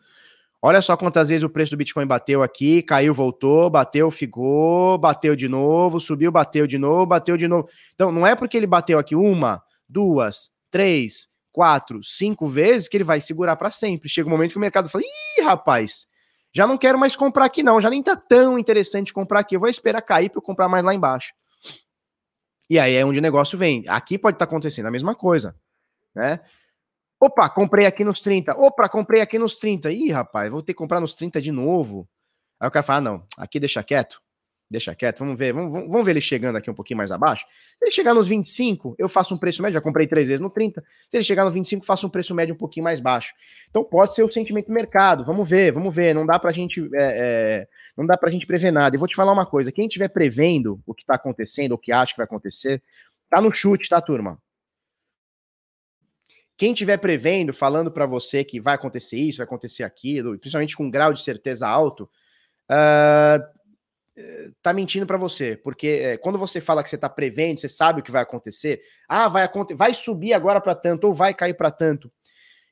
Olha só quantas vezes o preço do Bitcoin bateu aqui, caiu, voltou, bateu, ficou, bateu de novo, subiu, bateu de novo, bateu de novo. Então, não é porque ele bateu aqui uma, duas, três, quatro, cinco vezes que ele vai segurar para sempre. Chega um momento que o mercado fala: ih, rapaz, já não quero mais comprar aqui, não. Já nem tá tão interessante comprar aqui. Eu vou esperar cair para comprar mais lá embaixo. E aí é onde o negócio vem. Aqui pode estar tá acontecendo a mesma coisa, né? Opa, comprei aqui nos 30. Opa, comprei aqui nos 30. Ih, rapaz, vou ter que comprar nos 30 de novo. Aí o cara fala: ah, não, aqui deixa quieto. Deixa quieto, vamos ver, vamos, vamos ver ele chegando aqui um pouquinho mais abaixo. Se ele chegar nos 25, eu faço um preço médio, já comprei três vezes no 30. Se ele chegar no 25, faço um preço médio um pouquinho mais baixo. Então pode ser o sentimento do mercado. Vamos ver, vamos ver. Não dá pra gente, é, é, não dá pra gente prever nada. E vou te falar uma coisa: quem estiver prevendo o que está acontecendo, ou que acha que vai acontecer, tá no chute, tá, turma? Quem estiver prevendo, falando para você que vai acontecer isso, vai acontecer aquilo, principalmente com um grau de certeza alto, uh, tá mentindo para você, porque é, quando você fala que você tá prevendo, você sabe o que vai acontecer, ah, vai vai subir agora para tanto ou vai cair para tanto.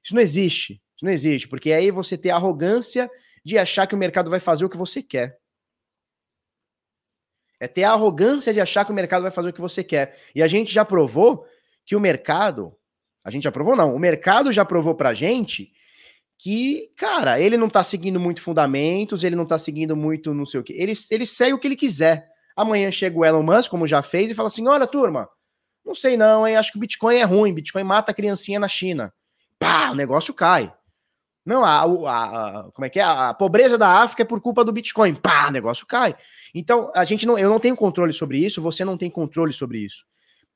Isso não existe. Isso não existe, porque aí você tem a arrogância de achar que o mercado vai fazer o que você quer. É ter a arrogância de achar que o mercado vai fazer o que você quer. E a gente já provou que o mercado, a gente já provou não, o mercado já provou pra gente que, cara, ele não tá seguindo muito fundamentos, ele não tá seguindo muito não sei o que. Ele, ele segue o que ele quiser. Amanhã chega o Elon Musk, como já fez, e fala assim: olha, turma, não sei não, hein? Acho que o Bitcoin é ruim, Bitcoin mata a criancinha na China. Pá, o negócio cai. Não, a, a, a, como é que é? A pobreza da África é por culpa do Bitcoin. Pá, o negócio cai. Então, a gente não, eu não tenho controle sobre isso, você não tem controle sobre isso.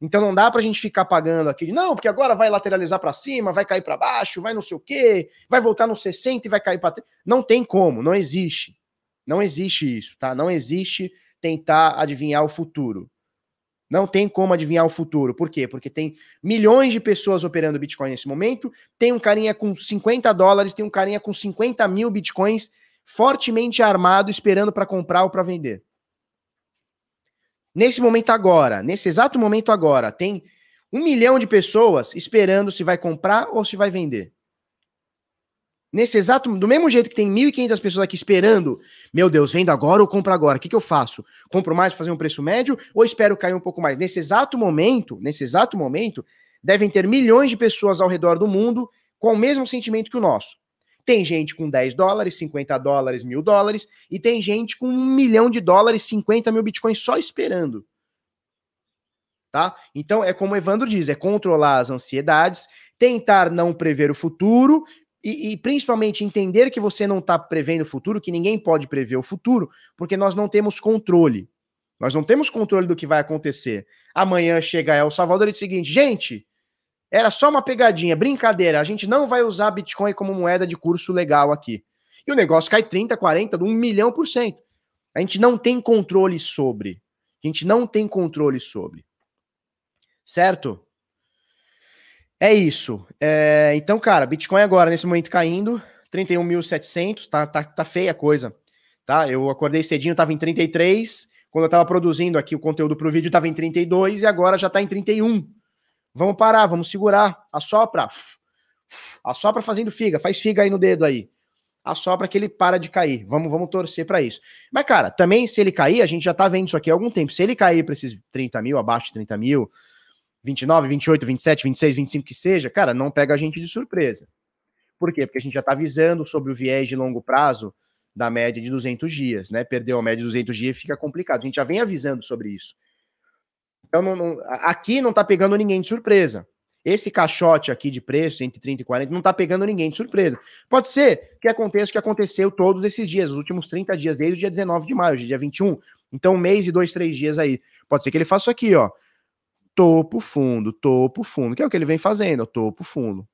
Então não dá para a gente ficar pagando aqui, não, porque agora vai lateralizar para cima, vai cair para baixo, vai não sei o quê, vai voltar no 60 e vai cair para Não tem como, não existe. Não existe isso, tá? Não existe tentar adivinhar o futuro. Não tem como adivinhar o futuro. Por quê? Porque tem milhões de pessoas operando Bitcoin nesse momento. Tem um carinha com 50 dólares, tem um carinha com 50 mil Bitcoins fortemente armado esperando para comprar ou para vender. Nesse momento agora, nesse exato momento agora, tem um milhão de pessoas esperando se vai comprar ou se vai vender. Nesse exato, do mesmo jeito que tem 1.500 pessoas aqui esperando, meu Deus, vendo agora ou compro agora? O que, que eu faço? Compro mais para fazer um preço médio ou espero cair um pouco mais? Nesse exato momento, nesse exato momento, devem ter milhões de pessoas ao redor do mundo com o mesmo sentimento que o nosso. Tem gente com 10 dólares, 50 dólares, mil dólares, e tem gente com um milhão de dólares, 50 mil bitcoins só esperando. Tá? Então é como o Evandro diz: é controlar as ansiedades, tentar não prever o futuro e, e principalmente entender que você não está prevendo o futuro, que ninguém pode prever o futuro, porque nós não temos controle. Nós não temos controle do que vai acontecer. Amanhã chega El Salvador e diz o seguinte: gente, era só uma pegadinha, brincadeira. A gente não vai usar Bitcoin como moeda de curso legal aqui. E o negócio cai 30, 40, 1 milhão por cento. A gente não tem controle sobre. A gente não tem controle sobre. Certo? É isso. É, então, cara, Bitcoin agora, nesse momento caindo, 31.700, tá, tá, tá feia a coisa. Tá? Eu acordei cedinho, tava em 33. Quando eu tava produzindo aqui o conteúdo pro vídeo, tava em 32 e agora já tá em 31. Vamos parar, vamos segurar. Assopra. Assopra fazendo figa. Faz figa aí no dedo aí. Assopra que ele para de cair. Vamos, vamos torcer para isso. Mas, cara, também se ele cair, a gente já tá vendo isso aqui há algum tempo. Se ele cair para esses 30 mil, abaixo de 30 mil, 29, 28, 27, 26, 25 que seja, cara, não pega a gente de surpresa. Por quê? Porque a gente já tá avisando sobre o viés de longo prazo da média de 200 dias, né? Perdeu a média de 200 dias fica complicado. A gente já vem avisando sobre isso. Então, não, não, aqui não tá pegando ninguém de surpresa. Esse caixote aqui de preço, entre 30 e 40, não tá pegando ninguém de surpresa. Pode ser que aconteça o que aconteceu todos esses dias, os últimos 30 dias, desde o dia 19 de maio, é dia 21. Então, um mês e dois, três dias aí. Pode ser que ele faça isso aqui, ó. Topo, fundo, topo, fundo. Que é o que ele vem fazendo, topo, fundo.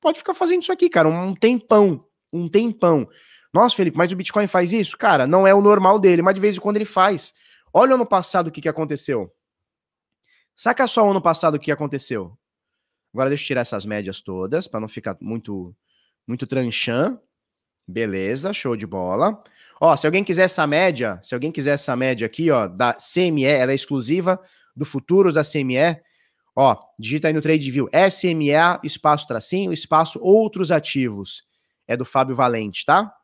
Pode ficar fazendo isso aqui, cara, um tempão. Um tempão. Nossa, Felipe, mas o Bitcoin faz isso? Cara, não é o normal dele, mas de vez em quando ele faz. Olha o ano passado o que, que aconteceu. Saca só o ano passado o que aconteceu. Agora deixa eu tirar essas médias todas para não ficar muito muito tranchan. Beleza, show de bola. Ó, se alguém quiser essa média, se alguém quiser essa média aqui, ó, da CME, ela é exclusiva do futuros da CME. Ó, digita aí no Trade View, SMA, espaço tracinho, espaço outros ativos. É do Fábio Valente, tá?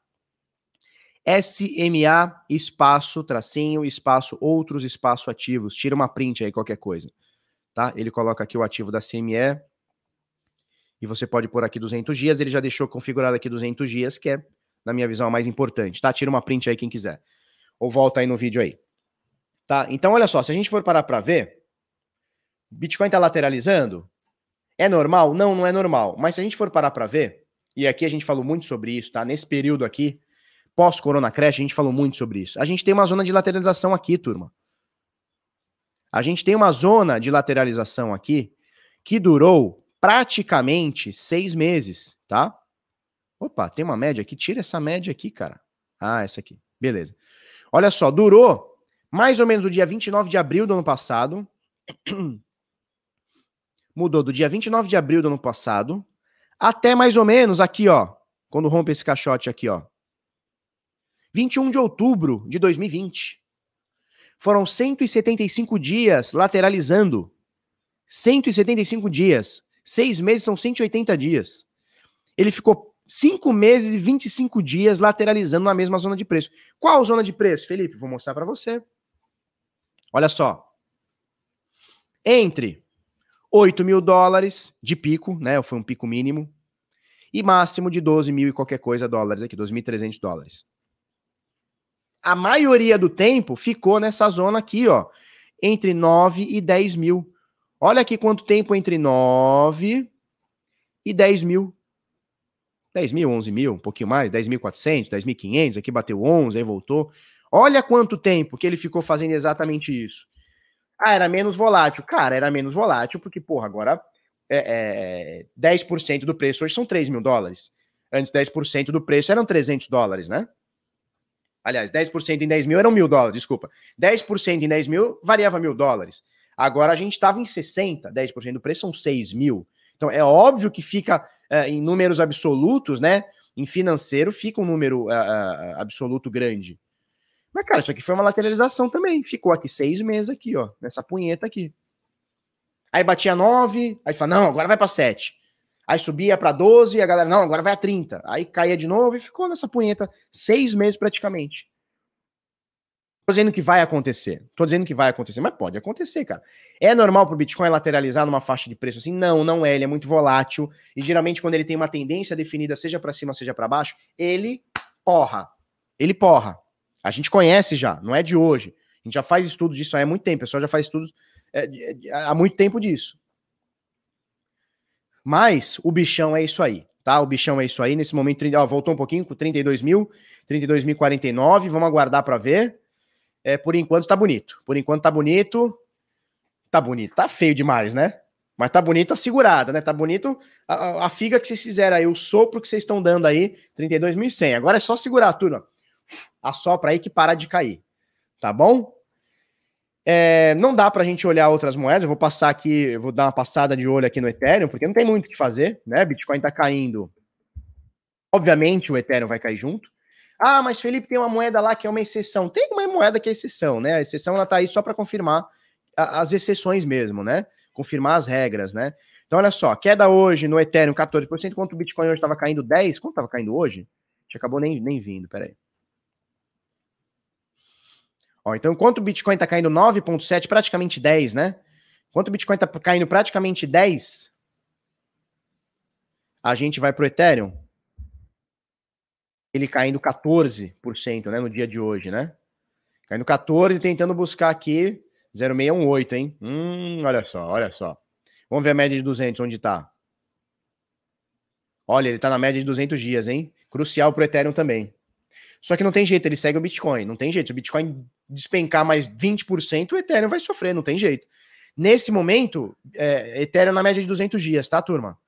SMA, espaço, tracinho, espaço, outros, espaço ativos. Tira uma print aí, qualquer coisa tá? Ele coloca aqui o ativo da CME e você pode pôr aqui 200 dias, ele já deixou configurado aqui 200 dias, que é, na minha visão, a mais importante, tá? Tira uma print aí quem quiser. Ou volta aí no vídeo aí. Tá? Então, olha só, se a gente for parar para ver, Bitcoin tá lateralizando? É normal? Não, não é normal. Mas se a gente for parar para ver, e aqui a gente falou muito sobre isso, tá? Nesse período aqui, pós-corona crash, a gente falou muito sobre isso. A gente tem uma zona de lateralização aqui, turma. A gente tem uma zona de lateralização aqui que durou praticamente seis meses, tá? Opa, tem uma média aqui. Tira essa média aqui, cara. Ah, essa aqui. Beleza. Olha só, durou mais ou menos do dia 29 de abril do ano passado. Mudou do dia 29 de abril do ano passado até mais ou menos aqui, ó. Quando rompe esse caixote aqui, ó. 21 de outubro de 2020. Foram 175 dias lateralizando. 175 dias. Seis meses são 180 dias. Ele ficou cinco meses e 25 dias lateralizando na mesma zona de preço. Qual zona de preço, Felipe? Vou mostrar para você. Olha só. Entre 8 mil dólares de pico, né? Foi um pico mínimo. E máximo de 12 mil e qualquer coisa dólares aqui, 2.300 dólares a maioria do tempo ficou nessa zona aqui, ó, entre 9 e 10 mil. Olha aqui quanto tempo entre 9 e 10 mil. 10 mil, 11 mil, um pouquinho mais, 10.400, 10.500, aqui bateu 11, aí voltou. Olha quanto tempo que ele ficou fazendo exatamente isso. Ah, era menos volátil. Cara, era menos volátil porque, porra, agora é, é, 10% do preço hoje são 3 mil dólares. Antes, 10% do preço eram 300 dólares, né? Aliás, 10% em 10 mil eram mil dólares, desculpa. 10% em 10 mil variava mil dólares. Agora a gente estava em 60, 10% do preço são 6 mil. Então é óbvio que fica é, em números absolutos, né? em financeiro, fica um número uh, uh, absoluto grande. Mas, cara, isso aqui foi uma lateralização também. Ficou aqui seis meses aqui, ó, nessa punheta aqui. Aí batia nove, aí fala, não, agora vai para sete. Aí subia para 12 e a galera, não, agora vai a 30. Aí caía de novo e ficou nessa punheta seis meses praticamente. Tô dizendo que vai acontecer. Tô dizendo que vai acontecer, mas pode acontecer, cara. É normal pro Bitcoin lateralizar numa faixa de preço assim? Não, não é. Ele é muito volátil. E geralmente, quando ele tem uma tendência definida, seja para cima, seja para baixo, ele porra. Ele porra. A gente conhece já, não é de hoje. A gente já faz estudos disso há muito tempo. O pessoal já faz estudos é, há muito tempo disso. Mas o bichão é isso aí, tá? O bichão é isso aí. Nesse momento, ó, voltou um pouquinho com 32 mil, 32.049. Vamos aguardar para ver. É, por enquanto tá bonito. Por enquanto tá bonito. Tá bonito. Tá feio demais, né? Mas tá bonito a segurada, né? Tá bonito a, a figa que vocês fizeram aí, o sopro que vocês estão dando aí, 32.100. Agora é só segurar, turma. Assopra aí que para de cair. Tá bom? É, não dá para a gente olhar outras moedas. Eu vou passar aqui, vou dar uma passada de olho aqui no Ethereum, porque não tem muito o que fazer, né? Bitcoin está caindo. Obviamente o Ethereum vai cair junto. Ah, mas Felipe tem uma moeda lá que é uma exceção. Tem uma moeda que é exceção, né? A exceção ela tá aí só para confirmar a, as exceções mesmo, né? Confirmar as regras, né? Então olha só, queda hoje no Ethereum 14%, enquanto o Bitcoin hoje estava caindo 10, quanto estava caindo hoje? A gente acabou nem, nem vindo, peraí. Ó, então, enquanto o Bitcoin está caindo 9,7, praticamente 10, né? Enquanto o Bitcoin está caindo praticamente 10, a gente vai para o Ethereum. Ele caindo 14%, né? No dia de hoje, né? Caindo 14, tentando buscar aqui 0,618, hein? Hum, olha só, olha só. Vamos ver a média de 200, onde está. Olha, ele está na média de 200 dias, hein? Crucial para o Ethereum também. Só que não tem jeito, ele segue o Bitcoin. Não tem jeito. Se o Bitcoin despencar mais 20%, o Ethereum vai sofrer, não tem jeito. Nesse momento, é, Ethereum na média de 200 dias, tá, turma?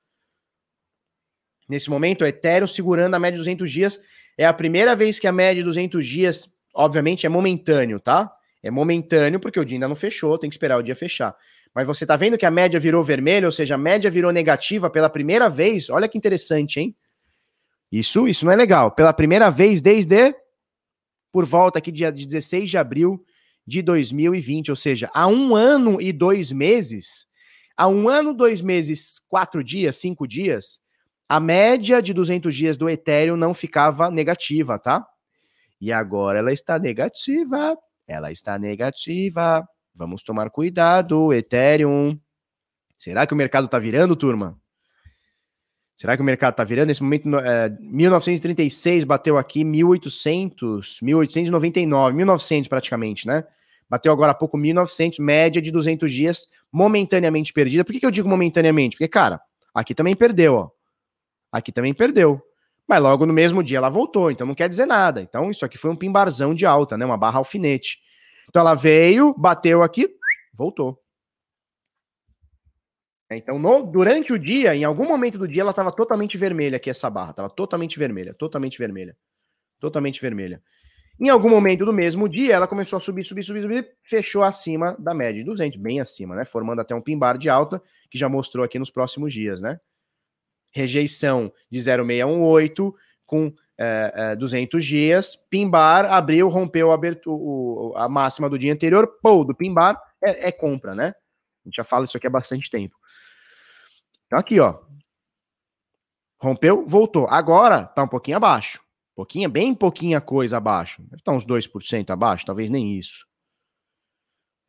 Nesse momento, Ethereum segurando a média de 200 dias. É a primeira vez que a média de 200 dias, obviamente, é momentâneo, tá? É momentâneo porque o dia ainda não fechou, tem que esperar o dia fechar. Mas você tá vendo que a média virou vermelha, ou seja, a média virou negativa pela primeira vez. Olha que interessante, hein? Isso, isso não é legal. Pela primeira vez desde por volta aqui dia 16 de abril de 2020, ou seja, há um ano e dois meses, há um ano, dois meses, quatro dias, cinco dias, a média de 200 dias do Ethereum não ficava negativa, tá? E agora ela está negativa, ela está negativa. Vamos tomar cuidado, Ethereum. Será que o mercado tá virando, turma? Será que o mercado está virando? Nesse momento, é, 1936 bateu aqui 1800, 1899, 1900 praticamente, né? Bateu agora há pouco 1900, média de 200 dias, momentaneamente perdida. Por que, que eu digo momentaneamente? Porque, cara, aqui também perdeu, ó. Aqui também perdeu. Mas logo no mesmo dia ela voltou, então não quer dizer nada. Então isso aqui foi um pimbarzão de alta, né? Uma barra alfinete. Então ela veio, bateu aqui, voltou. Então, no, durante o dia, em algum momento do dia, ela estava totalmente vermelha aqui, essa barra. Estava totalmente vermelha, totalmente vermelha. Totalmente vermelha. Em algum momento do mesmo dia, ela começou a subir, subir, subir, subir, fechou acima da média de 200, bem acima, né? Formando até um pimbar de alta, que já mostrou aqui nos próximos dias, né? Rejeição de 0,618 com é, é, 200 dias, pimbar, abriu, rompeu a, a máxima do dia anterior, pô, do pimbar é, é compra, né? A gente já fala isso aqui há bastante tempo. Então aqui, ó. Rompeu, voltou. Agora tá um pouquinho abaixo. Pouquinho, bem pouquinha coisa abaixo. Deve estar tá uns 2% abaixo, talvez nem isso.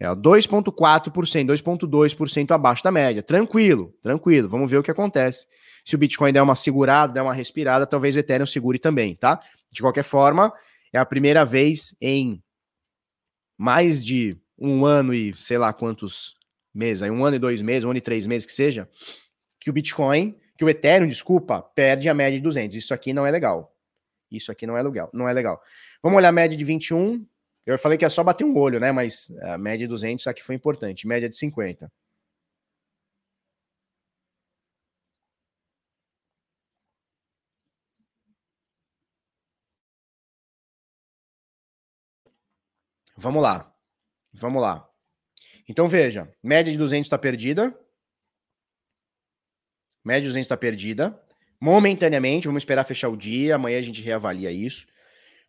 É 2,4%, 2,2% abaixo da média. Tranquilo, tranquilo. Vamos ver o que acontece. Se o Bitcoin der uma segurada, der uma respirada, talvez o Ethereum segure também, tá? De qualquer forma, é a primeira vez em mais de um ano e sei lá quantos meses, aí um ano e dois meses, um ano e três meses que seja, que o Bitcoin, que o Ethereum, desculpa, perde a média de 200. Isso aqui não é legal. Isso aqui não é legal, não é legal. Vamos olhar a média de 21. Eu falei que é só bater um olho, né? Mas a média de 200 aqui foi importante. Média de 50. Vamos lá. Vamos lá. Então veja, média de 200 está perdida. Média de 200 está perdida. Momentaneamente, vamos esperar fechar o dia, amanhã a gente reavalia isso.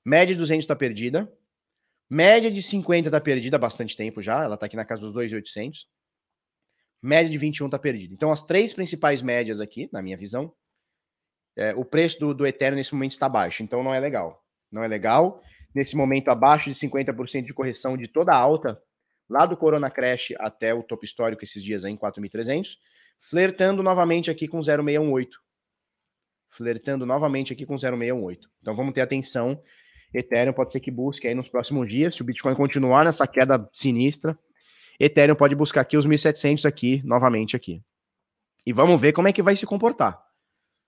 Média de 200 está perdida. Média de 50 está perdida há bastante tempo já, ela está aqui na casa dos 2,800. Média de 21 está perdida. Então, as três principais médias aqui, na minha visão, é, o preço do, do Ethereum nesse momento está baixo, então não é legal. Não é legal. Nesse momento, abaixo de 50% de correção de toda a alta, lá do Corona Crash até o topo histórico esses dias aí em 4.300, flertando novamente aqui com 0,618. Flertando novamente aqui com 0,618. Então vamos ter atenção. Ethereum pode ser que busque aí nos próximos dias, se o Bitcoin continuar nessa queda sinistra, Ethereum pode buscar aqui os 1.700 aqui, novamente aqui. E vamos ver como é que vai se comportar.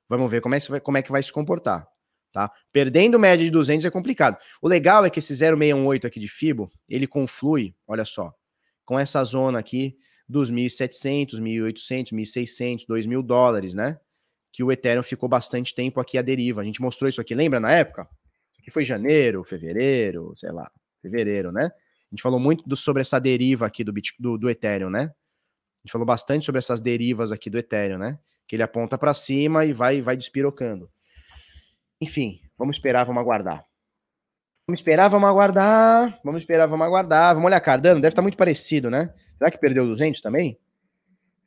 Vamos ver como é, como é que vai se comportar. Tá? Perdendo média de 200 é complicado. O legal é que esse 0,618 aqui de FIBO, ele conflui, olha só, com essa zona aqui dos 1.700, 1.800, 1.600, 2.000 dólares, né? Que o Ethereum ficou bastante tempo aqui à deriva. A gente mostrou isso aqui, lembra na época? Que foi janeiro, fevereiro, sei lá, fevereiro, né? A gente falou muito do, sobre essa deriva aqui do, do, do Ethereum, né? A gente falou bastante sobre essas derivas aqui do Ethereum, né? Que ele aponta para cima e vai, vai despirocando. Enfim, vamos esperar, vamos aguardar. Vamos esperar, vamos aguardar. Vamos esperar, vamos aguardar. Vamos olhar Cardano, deve estar muito parecido, né? Será que perdeu 200 também?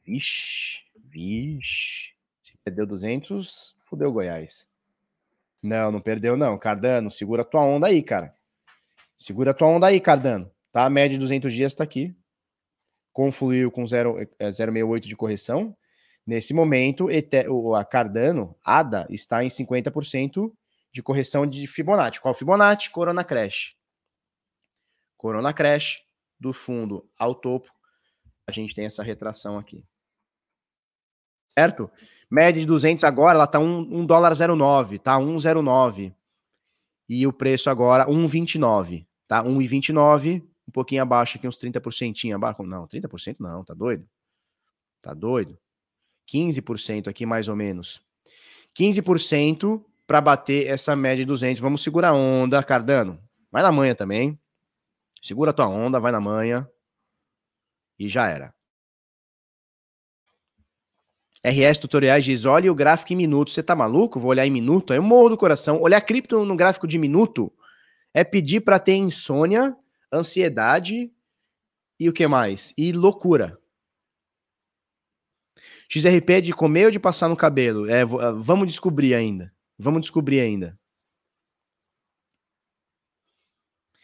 Vixe, vixe. Se perdeu 200, fudeu Goiás. Não, não perdeu não. Cardano, segura tua onda aí, cara. Segura tua onda aí, Cardano. Tá? A média de 200 dias está aqui. Confluiu com 0,68 é, de correção. Nesse momento, a Cardano, ADA, está em 50% de correção de Fibonacci. Qual Fibonacci? Corona Crash. Corona Crash, do fundo ao topo, a gente tem essa retração aqui. Certo? Média de 200 agora, ela tá 1, 1 dólar 09, tá? 1,09. E o preço agora 1,29, tá? 1,29, um pouquinho abaixo aqui, uns 30% abaixo. Não, 30% não, tá doido? Tá doido? 15% aqui mais ou menos. 15% para bater essa média de 200. Vamos segurar a onda, Cardano. Vai na manhã também. Segura a tua onda, vai na manhã. E já era. RS Tutoriais diz: olha o gráfico em minuto. Você tá maluco? Vou olhar em minuto? Aí eu morro do coração. Olhar cripto no gráfico de minuto é pedir para ter insônia, ansiedade e o que mais? E loucura. XRP é de comer ou de passar no cabelo? É, ah, vamos descobrir ainda. Vamos descobrir ainda.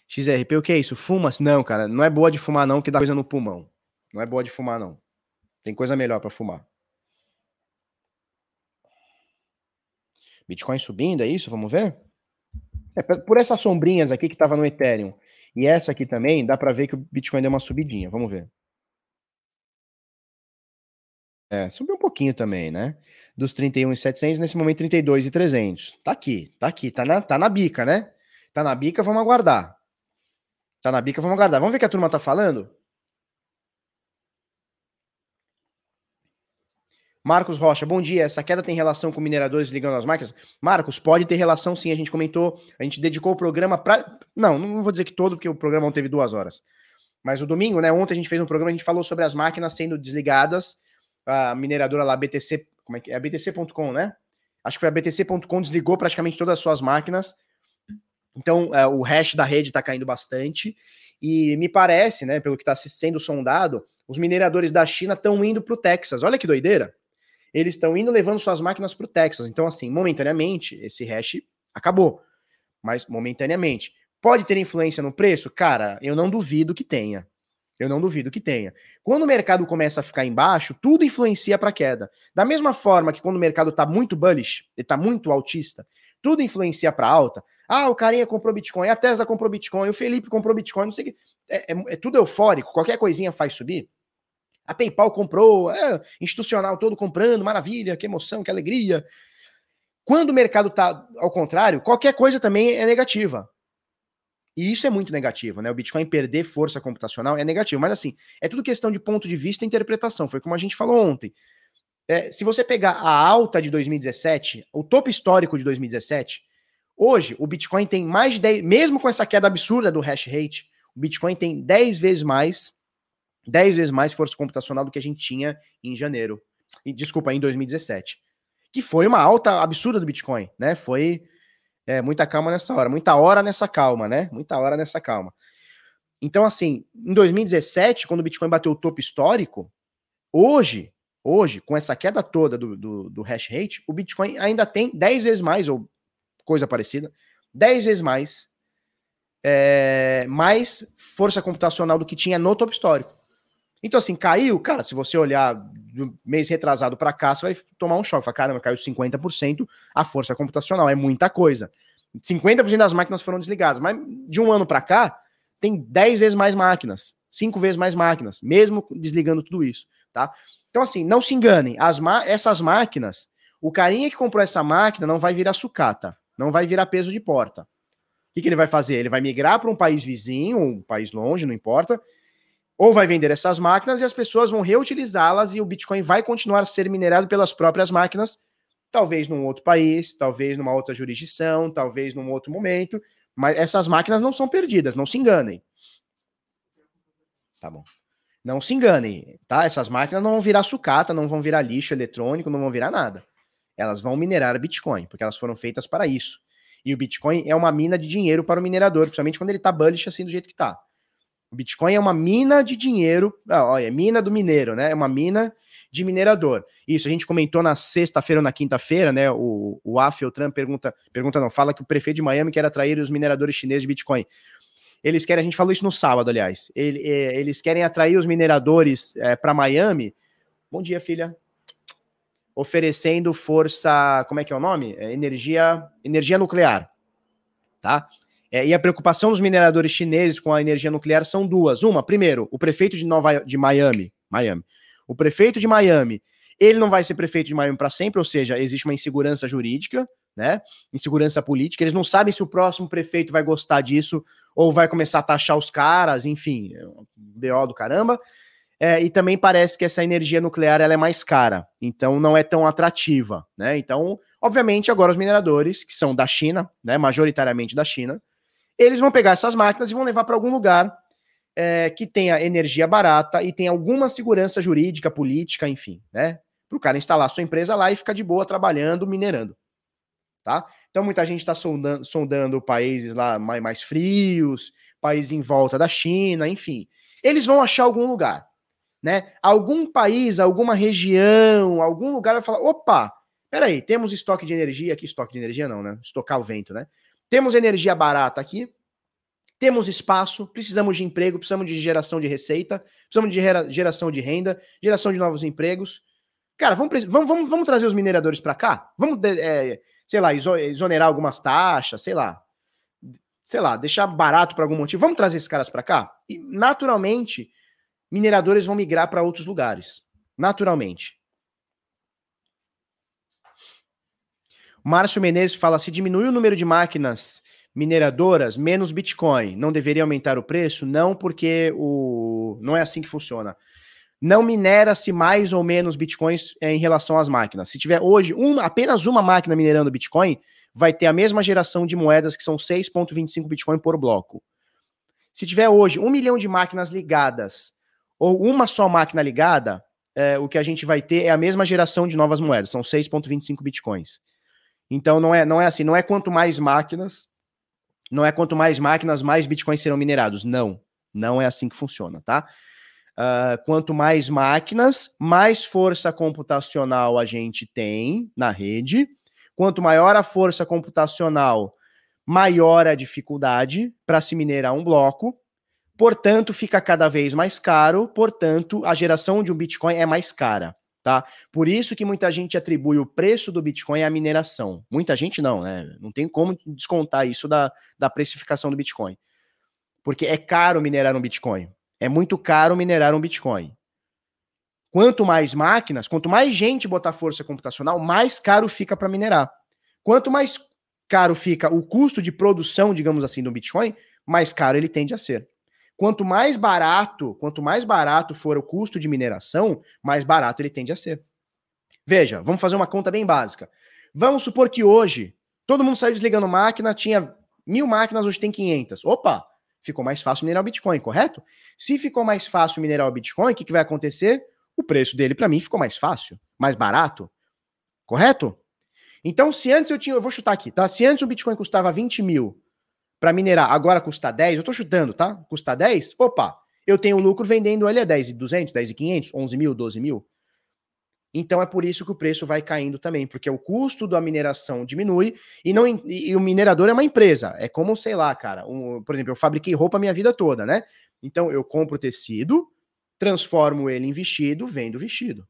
XRP, o que é isso? Fuma? Não, cara, não é boa de fumar não, que dá coisa no pulmão. Não é boa de fumar não. Tem coisa melhor para fumar. Bitcoin subindo, é isso? Vamos ver? É, por essas sombrinhas aqui que tava no Ethereum e essa aqui também, dá para ver que o Bitcoin deu uma subidinha. Vamos ver. É, subiu um pouquinho também, né? Dos 31,700, nesse momento 32,300. Tá aqui, tá aqui, tá na, tá na bica, né? Tá na bica, vamos aguardar. Tá na bica, vamos aguardar. Vamos ver o que a turma tá falando? Marcos Rocha, bom dia. Essa queda tem relação com mineradores ligando as máquinas? Marcos, pode ter relação sim. A gente comentou, a gente dedicou o programa para. Não, não vou dizer que todo, porque o programa não teve duas horas. Mas o domingo, né? Ontem a gente fez um programa, a gente falou sobre as máquinas sendo desligadas a mineradora lá, BTC, como é que é? A BTC.com, né? Acho que foi a BTC.com, desligou praticamente todas as suas máquinas. Então, é, o hash da rede está caindo bastante. E me parece, né, pelo que está sendo sondado, os mineradores da China estão indo para o Texas. Olha que doideira. Eles estão indo levando suas máquinas para o Texas. Então, assim, momentaneamente, esse hash acabou. Mas momentaneamente. Pode ter influência no preço? Cara, eu não duvido que tenha. Eu não duvido que tenha. Quando o mercado começa a ficar embaixo, tudo influencia para queda. Da mesma forma que quando o mercado está muito bullish, ele está muito altista, tudo influencia para alta. Ah, o carinha comprou Bitcoin, a Tesla comprou Bitcoin, o Felipe comprou Bitcoin, não sei o que. É, é, é tudo eufórico, qualquer coisinha faz subir. A PayPal comprou, é, institucional todo comprando, maravilha, que emoção, que alegria. Quando o mercado está ao contrário, qualquer coisa também é negativa. E isso é muito negativo, né? O Bitcoin perder força computacional é negativo. Mas assim, é tudo questão de ponto de vista e interpretação. Foi como a gente falou ontem. É, se você pegar a alta de 2017, o topo histórico de 2017, hoje o Bitcoin tem mais de 10, mesmo com essa queda absurda do hash rate, o Bitcoin tem 10 vezes mais, 10 vezes mais força computacional do que a gente tinha em janeiro. E, desculpa, em 2017. que foi uma alta absurda do Bitcoin, né? Foi é, muita calma nessa hora, muita hora nessa calma, né? Muita hora nessa calma. Então, assim, em 2017, quando o Bitcoin bateu o topo histórico, hoje, hoje, com essa queda toda do, do, do hash rate, o Bitcoin ainda tem 10 vezes mais, ou coisa parecida, 10 vezes mais, é, mais força computacional do que tinha no topo histórico. Então, assim, caiu, cara, se você olhar do mês retrasado para cá, você vai tomar um choque. Fala, caramba, caiu 50% a força computacional, é muita coisa. 50% das máquinas foram desligadas, mas de um ano para cá, tem 10 vezes mais máquinas, 5 vezes mais máquinas, mesmo desligando tudo isso, tá? Então, assim, não se enganem, as essas máquinas, o carinha que comprou essa máquina não vai virar sucata, não vai virar peso de porta. O que, que ele vai fazer? Ele vai migrar para um país vizinho, um país longe, não importa, ou vai vender essas máquinas e as pessoas vão reutilizá-las e o Bitcoin vai continuar a ser minerado pelas próprias máquinas, talvez num outro país, talvez numa outra jurisdição, talvez num outro momento, mas essas máquinas não são perdidas, não se enganem. Tá bom. Não se enganem, tá? Essas máquinas não vão virar sucata, não vão virar lixo eletrônico, não vão virar nada. Elas vão minerar Bitcoin, porque elas foram feitas para isso. E o Bitcoin é uma mina de dinheiro para o minerador, principalmente quando ele tá bullish assim do jeito que tá. O Bitcoin é uma mina de dinheiro, ah, olha, é mina do mineiro, né? É uma mina de minerador. Isso, a gente comentou na sexta-feira ou na quinta-feira, né? O, o Afel Trump pergunta, pergunta não, fala que o prefeito de Miami quer atrair os mineradores chineses de Bitcoin. Eles querem, a gente falou isso no sábado, aliás. Ele, é, eles querem atrair os mineradores é, para Miami. Bom dia, filha. Oferecendo força, como é que é o nome? É, energia, energia nuclear, tá? É, e a preocupação dos mineradores chineses com a energia nuclear são duas. Uma, primeiro, o prefeito de Nova de Miami, Miami. O prefeito de Miami, ele não vai ser prefeito de Miami para sempre, ou seja, existe uma insegurança jurídica, né? Insegurança política. Eles não sabem se o próximo prefeito vai gostar disso ou vai começar a taxar os caras, enfim, é BO do caramba. É, e também parece que essa energia nuclear ela é mais cara, então não é tão atrativa, né? Então, obviamente, agora os mineradores, que são da China, né, majoritariamente da China, eles vão pegar essas máquinas e vão levar para algum lugar é, que tenha energia barata e tenha alguma segurança jurídica, política, enfim, né? Para o cara instalar sua empresa lá e ficar de boa trabalhando, minerando, tá? Então muita gente está sondando, sondando, países lá mais, mais frios, países em volta da China, enfim. Eles vão achar algum lugar, né? Algum país, alguma região, algum lugar vai falar: opa, peraí, temos estoque de energia aqui, estoque de energia não, né? Estocar o vento, né? Temos energia barata aqui, temos espaço, precisamos de emprego, precisamos de geração de receita, precisamos de geração de renda, geração de novos empregos. Cara, vamos, vamos, vamos, trazer os mineradores para cá? Vamos, é, sei lá, exonerar algumas taxas, sei lá. Sei lá, deixar barato por algum motivo. Vamos trazer esses caras para cá? E, naturalmente, mineradores vão migrar para outros lugares. Naturalmente. Márcio Menezes fala: se diminui o número de máquinas mineradoras, menos Bitcoin. Não deveria aumentar o preço? Não, porque o não é assim que funciona. Não minera-se mais ou menos bitcoins é, em relação às máquinas. Se tiver hoje uma, apenas uma máquina minerando Bitcoin, vai ter a mesma geração de moedas que são 6,25 Bitcoin por bloco. Se tiver hoje um milhão de máquinas ligadas ou uma só máquina ligada, é, o que a gente vai ter é a mesma geração de novas moedas, são 6,25 Bitcoins. Então não é, não é assim, não é quanto mais máquinas, não é quanto mais máquinas, mais bitcoins serão minerados. Não, não é assim que funciona, tá? Uh, quanto mais máquinas, mais força computacional a gente tem na rede. Quanto maior a força computacional, maior a dificuldade para se minerar um bloco. Portanto, fica cada vez mais caro. Portanto, a geração de um Bitcoin é mais cara tá? Por isso que muita gente atribui o preço do Bitcoin à mineração. Muita gente não, né? Não tem como descontar isso da, da precificação do Bitcoin. Porque é caro minerar um Bitcoin. É muito caro minerar um Bitcoin. Quanto mais máquinas, quanto mais gente botar força computacional, mais caro fica para minerar. Quanto mais caro fica o custo de produção, digamos assim, do Bitcoin, mais caro ele tende a ser. Quanto mais barato, quanto mais barato for o custo de mineração, mais barato ele tende a ser. Veja, vamos fazer uma conta bem básica. Vamos supor que hoje todo mundo saiu desligando máquina, tinha mil máquinas, hoje tem 500. Opa, ficou mais fácil minerar o Bitcoin, correto? Se ficou mais fácil minerar o Bitcoin, o que, que vai acontecer? O preço dele, para mim, ficou mais fácil, mais barato. Correto? Então, se antes eu tinha, eu vou chutar aqui, tá? Se antes o Bitcoin custava 20 mil para minerar, agora custa 10, eu tô chutando, tá? Custa 10, opa, eu tenho lucro vendendo ele a 10 e 200, 10 e 500, 11 mil, 12 mil. Então é por isso que o preço vai caindo também, porque o custo da mineração diminui e não e o minerador é uma empresa. É como, sei lá, cara, um, por exemplo, eu fabriquei roupa minha vida toda, né? Então eu compro tecido, transformo ele em vestido, vendo vestido.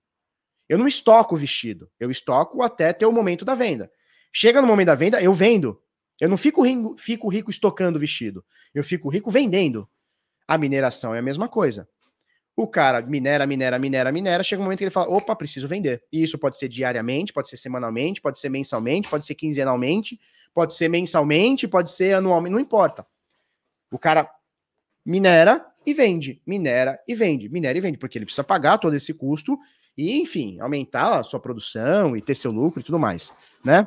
Eu não estoco o vestido, eu estoco até ter o momento da venda. Chega no momento da venda, eu vendo. Eu não fico rico, fico rico estocando vestido. Eu fico rico vendendo. A mineração é a mesma coisa. O cara minera, minera, minera, minera, chega um momento que ele fala: opa, preciso vender. E isso pode ser diariamente, pode ser semanalmente, pode ser mensalmente, pode ser quinzenalmente, pode ser mensalmente, pode ser anualmente, não importa. O cara minera e vende, minera e vende, minera e vende, porque ele precisa pagar todo esse custo e, enfim, aumentar a sua produção e ter seu lucro e tudo mais, né?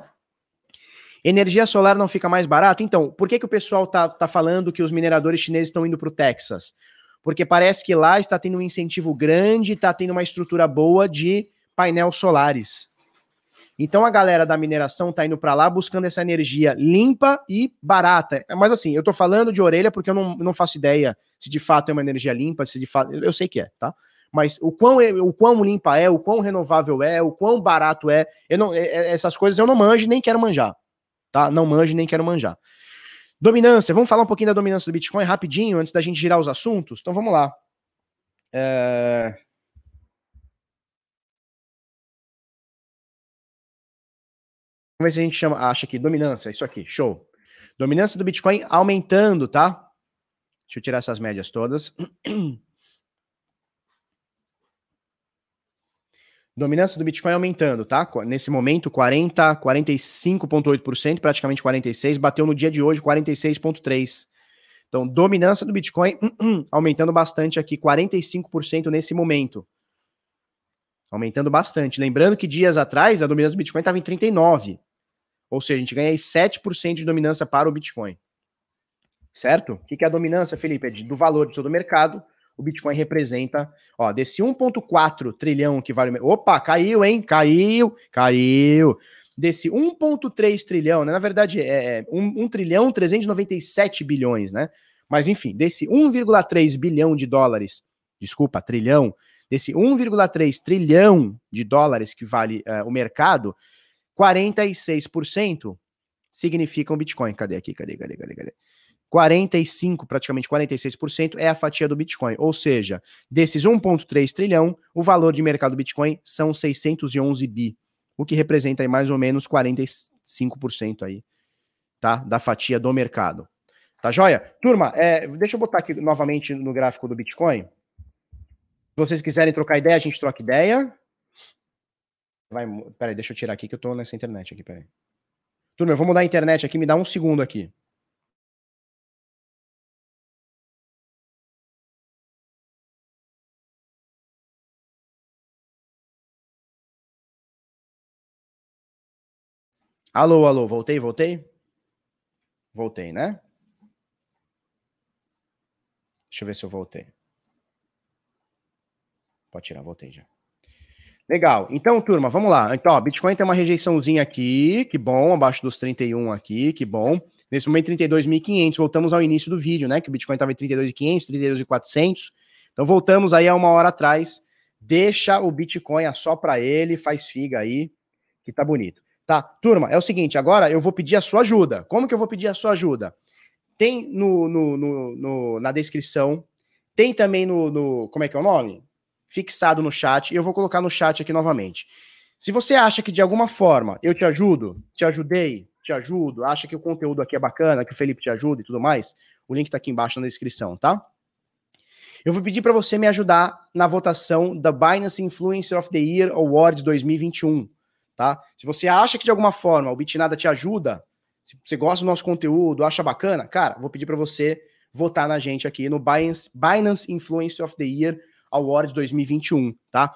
Energia solar não fica mais barata? Então, por que, que o pessoal tá, tá falando que os mineradores chineses estão indo para o Texas? Porque parece que lá está tendo um incentivo grande, está tendo uma estrutura boa de painel solares. Então a galera da mineração está indo para lá buscando essa energia limpa e barata. Mas assim, eu estou falando de orelha porque eu não, não faço ideia se de fato é uma energia limpa, se de fato. Eu sei que é, tá? Mas o quão, é, o quão limpa é, o quão renovável é, o quão barato é, eu não, é, é, essas coisas eu não manjo nem quero manjar tá? Não manjo nem quero manjar. Dominância, vamos falar um pouquinho da dominância do Bitcoin rapidinho, antes da gente girar os assuntos? Então vamos lá. É... Vamos ver se a gente chama, acha aqui, dominância, isso aqui, show. Dominância do Bitcoin aumentando, tá? Deixa eu tirar essas médias todas. Dominância do Bitcoin aumentando, tá? Nesse momento, 40, 45,8%, praticamente 46%, bateu no dia de hoje 46,3%. Então, dominância do Bitcoin aumentando bastante aqui, 45% nesse momento. Aumentando bastante. Lembrando que dias atrás a dominância do Bitcoin estava em 39%. Ou seja, a gente ganha aí 7% de dominância para o Bitcoin. Certo? O que é a dominância, Felipe? É do valor de todo o mercado o Bitcoin representa, ó, desse 1,4 trilhão que vale. Opa, caiu, hein? Caiu, caiu. Desse 1,3 trilhão, né? Na verdade, é 1, 1 trilhão 397 bilhões, né? Mas enfim, desse 1,3 bilhão de dólares, desculpa, trilhão, desse 1,3 trilhão de dólares que vale uh, o mercado, 46% significam Bitcoin. Cadê aqui? Cadê? Cadê? Cadê? Cadê? 45, praticamente 46% é a fatia do Bitcoin. Ou seja, desses 1,3 trilhão, o valor de mercado do Bitcoin são 611 bi, o que representa aí mais ou menos 45% aí, tá? Da fatia do mercado. Tá joia? Turma, é, deixa eu botar aqui novamente no gráfico do Bitcoin. Se vocês quiserem trocar ideia, a gente troca ideia. Vai, peraí, deixa eu tirar aqui que eu tô nessa internet aqui, peraí. Turma, eu vou mudar a internet aqui, me dá um segundo aqui. Alô, alô, voltei, voltei? Voltei, né? Deixa eu ver se eu voltei. Pode tirar, voltei já. Legal. Então, turma, vamos lá. Então, ó, Bitcoin tem uma rejeiçãozinha aqui, que bom, abaixo dos 31 aqui, que bom. Nesse momento, 32.500. Voltamos ao início do vídeo, né? Que o Bitcoin estava em 32.500, 32.400. Então, voltamos aí a uma hora atrás. Deixa o Bitcoin só para ele, faz figa aí, que tá bonito. Tá, turma, é o seguinte, agora eu vou pedir a sua ajuda. Como que eu vou pedir a sua ajuda? Tem no, no, no, no na descrição, tem também no, no, como é que é o nome? Fixado no chat, e eu vou colocar no chat aqui novamente. Se você acha que de alguma forma eu te ajudo, te ajudei, te ajudo, acha que o conteúdo aqui é bacana, que o Felipe te ajuda e tudo mais, o link tá aqui embaixo na descrição, tá? Eu vou pedir para você me ajudar na votação da Binance Influencer of the Year Awards 2021 tá? Se você acha que de alguma forma o Bitnada te ajuda, se você gosta do nosso conteúdo, acha bacana, cara, vou pedir para você votar na gente aqui no Binance, Binance Influence of the Year Awards 2021, tá?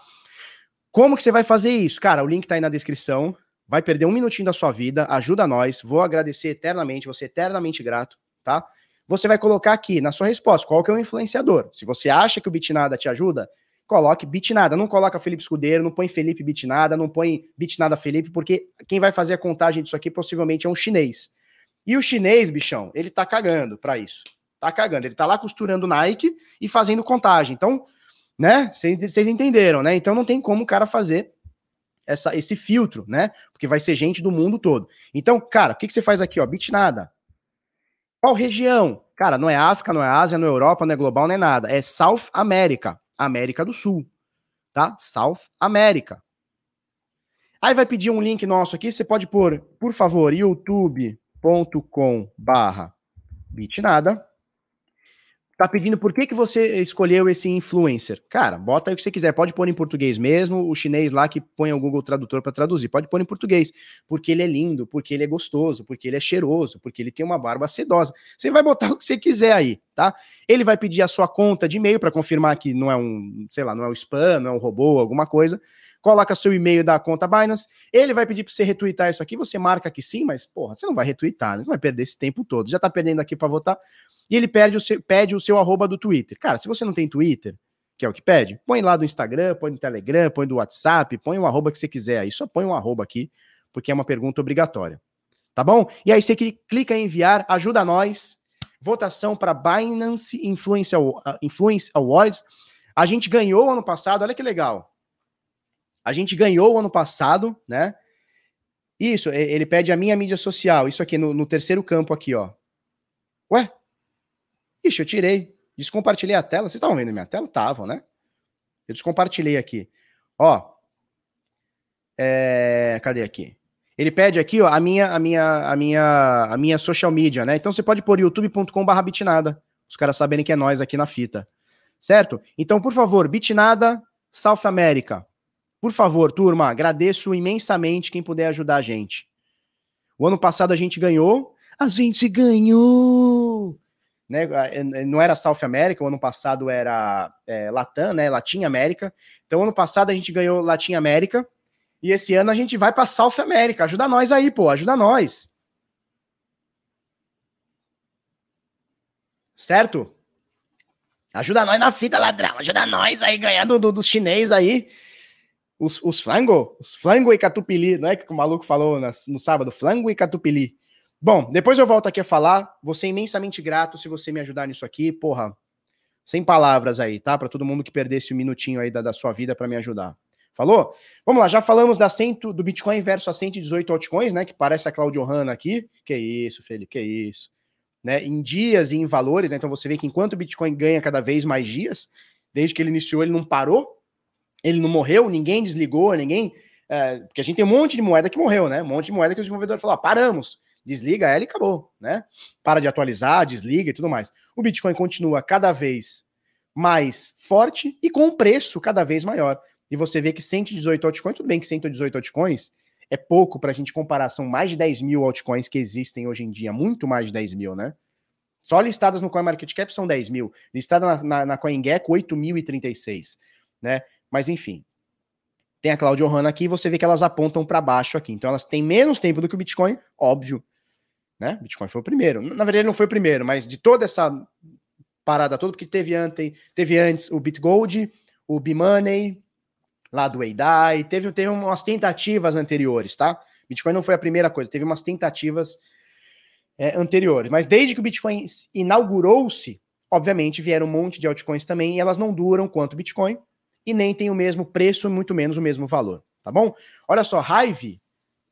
Como que você vai fazer isso? Cara, o link tá aí na descrição. Vai perder um minutinho da sua vida, ajuda nós. Vou agradecer eternamente, você eternamente grato, tá? Você vai colocar aqui na sua resposta qual que é o influenciador. Se você acha que o Bitnada te ajuda, coloque Bitnada. Não coloca Felipe Escudeiro, não põe Felipe Bitnada, não põe Bitnada Felipe, porque quem vai fazer a contagem disso aqui possivelmente é um chinês. E o chinês, bichão, ele tá cagando para isso. Tá cagando. Ele tá lá costurando Nike e fazendo contagem. Então, né? Vocês entenderam, né? Então não tem como o cara fazer essa, esse filtro, né? Porque vai ser gente do mundo todo. Então, cara, o que, que você faz aqui, ó? Bitnada. Qual região? Cara, não é África, não é Ásia, não é Europa, não é global, não é nada. É South America, América do Sul, tá? South America. Aí vai pedir um link nosso aqui, você pode pôr, por favor, youtube.com barra bitnada tá pedindo por que, que você escolheu esse influencer. Cara, bota aí o que você quiser. Pode pôr em português mesmo. O chinês lá que põe o Google Tradutor para traduzir. Pode pôr em português. Porque ele é lindo, porque ele é gostoso, porque ele é cheiroso, porque ele tem uma barba sedosa. Você vai botar o que você quiser aí, tá? Ele vai pedir a sua conta de e-mail para confirmar que não é um, sei lá, não é um spam, não é um robô, alguma coisa coloca seu e-mail da conta Binance, ele vai pedir para você retweetar isso aqui, você marca que sim, mas porra, você não vai retweetar, né? Você vai perder esse tempo todo. Já tá perdendo aqui para votar. E ele pede o, seu, pede o seu arroba do Twitter. Cara, se você não tem Twitter, que é o que pede, põe lá do Instagram, põe no Telegram, põe do WhatsApp, põe o arroba que você quiser aí. Só põe um arroba aqui, porque é uma pergunta obrigatória. Tá bom? E aí você clica em enviar, ajuda nós. Votação para Binance Influence, Influence Awards. A gente ganhou ano passado, olha que legal. A gente ganhou ano passado, né? Isso, ele pede a minha mídia social. Isso aqui no, no terceiro campo aqui, ó. Ué? Ixi, eu tirei. Descompartilhei a tela. Vocês estavam vendo minha tela? Estavam, né? Eu descompartilhei aqui. Ó. É... Cadê aqui? Ele pede aqui, ó, a minha, a minha, a minha, a minha social media, né? Então você pode pôr youtube.com/bitnada. Os caras saberem que é nós aqui na fita. Certo? Então, por favor, Bitnada South America. Por favor, turma, agradeço imensamente quem puder ajudar a gente. O ano passado a gente ganhou. A gente ganhou! Né? Não era South America, o ano passado era é, Latam, né? Latim América. Então, ano passado a gente ganhou Latim América. E esse ano a gente vai para South América. Ajuda nós aí, pô, ajuda nós. Certo? Ajuda nós na fita, ladrão. Ajuda nós aí ganhando do, do chinês aí os, os flango, os flango e catupili, não é que o maluco falou no sábado, flango e catupili. Bom, depois eu volto aqui a falar, vou ser imensamente grato se você me ajudar nisso aqui, porra, sem palavras aí, tá? Para todo mundo que perdesse um minutinho aí da, da sua vida para me ajudar. Falou? Vamos lá, já falamos da cento, do Bitcoin versus a 118 altcoins, né? Que parece a Claudio Hanna aqui. Que isso, Felipe, que isso. Né? Em dias e em valores, né? Então você vê que enquanto o Bitcoin ganha cada vez mais dias, desde que ele iniciou, ele não parou, ele não morreu, ninguém desligou, ninguém. É, porque a gente tem um monte de moeda que morreu, né? Um monte de moeda que o desenvolvedor falou: ah, paramos, desliga ela e acabou, né? Para de atualizar, desliga e tudo mais. O Bitcoin continua cada vez mais forte e com um preço cada vez maior. E você vê que 118 altcoins, tudo bem que 118 altcoins é pouco para a gente comparar, são mais de 10 mil altcoins que existem hoje em dia, muito mais de 10 mil, né? Só listadas no CoinMarketCap são 10 mil, listada na, na, na CoinGecko 8.036, né? Mas enfim. Tem a Claudio Hanna aqui você vê que elas apontam para baixo aqui. Então elas têm menos tempo do que o Bitcoin, óbvio. Né? Bitcoin foi o primeiro. Na verdade, não foi o primeiro, mas de toda essa parada toda, porque teve antes, teve antes o BitGold, o B-Money, lá do Eidai, teve, teve umas tentativas anteriores, tá? Bitcoin não foi a primeira coisa, teve umas tentativas é, anteriores. Mas desde que o Bitcoin inaugurou-se, obviamente vieram um monte de altcoins também, e elas não duram quanto o Bitcoin, e nem tem o mesmo preço, muito menos o mesmo valor, tá bom? Olha só, Hive,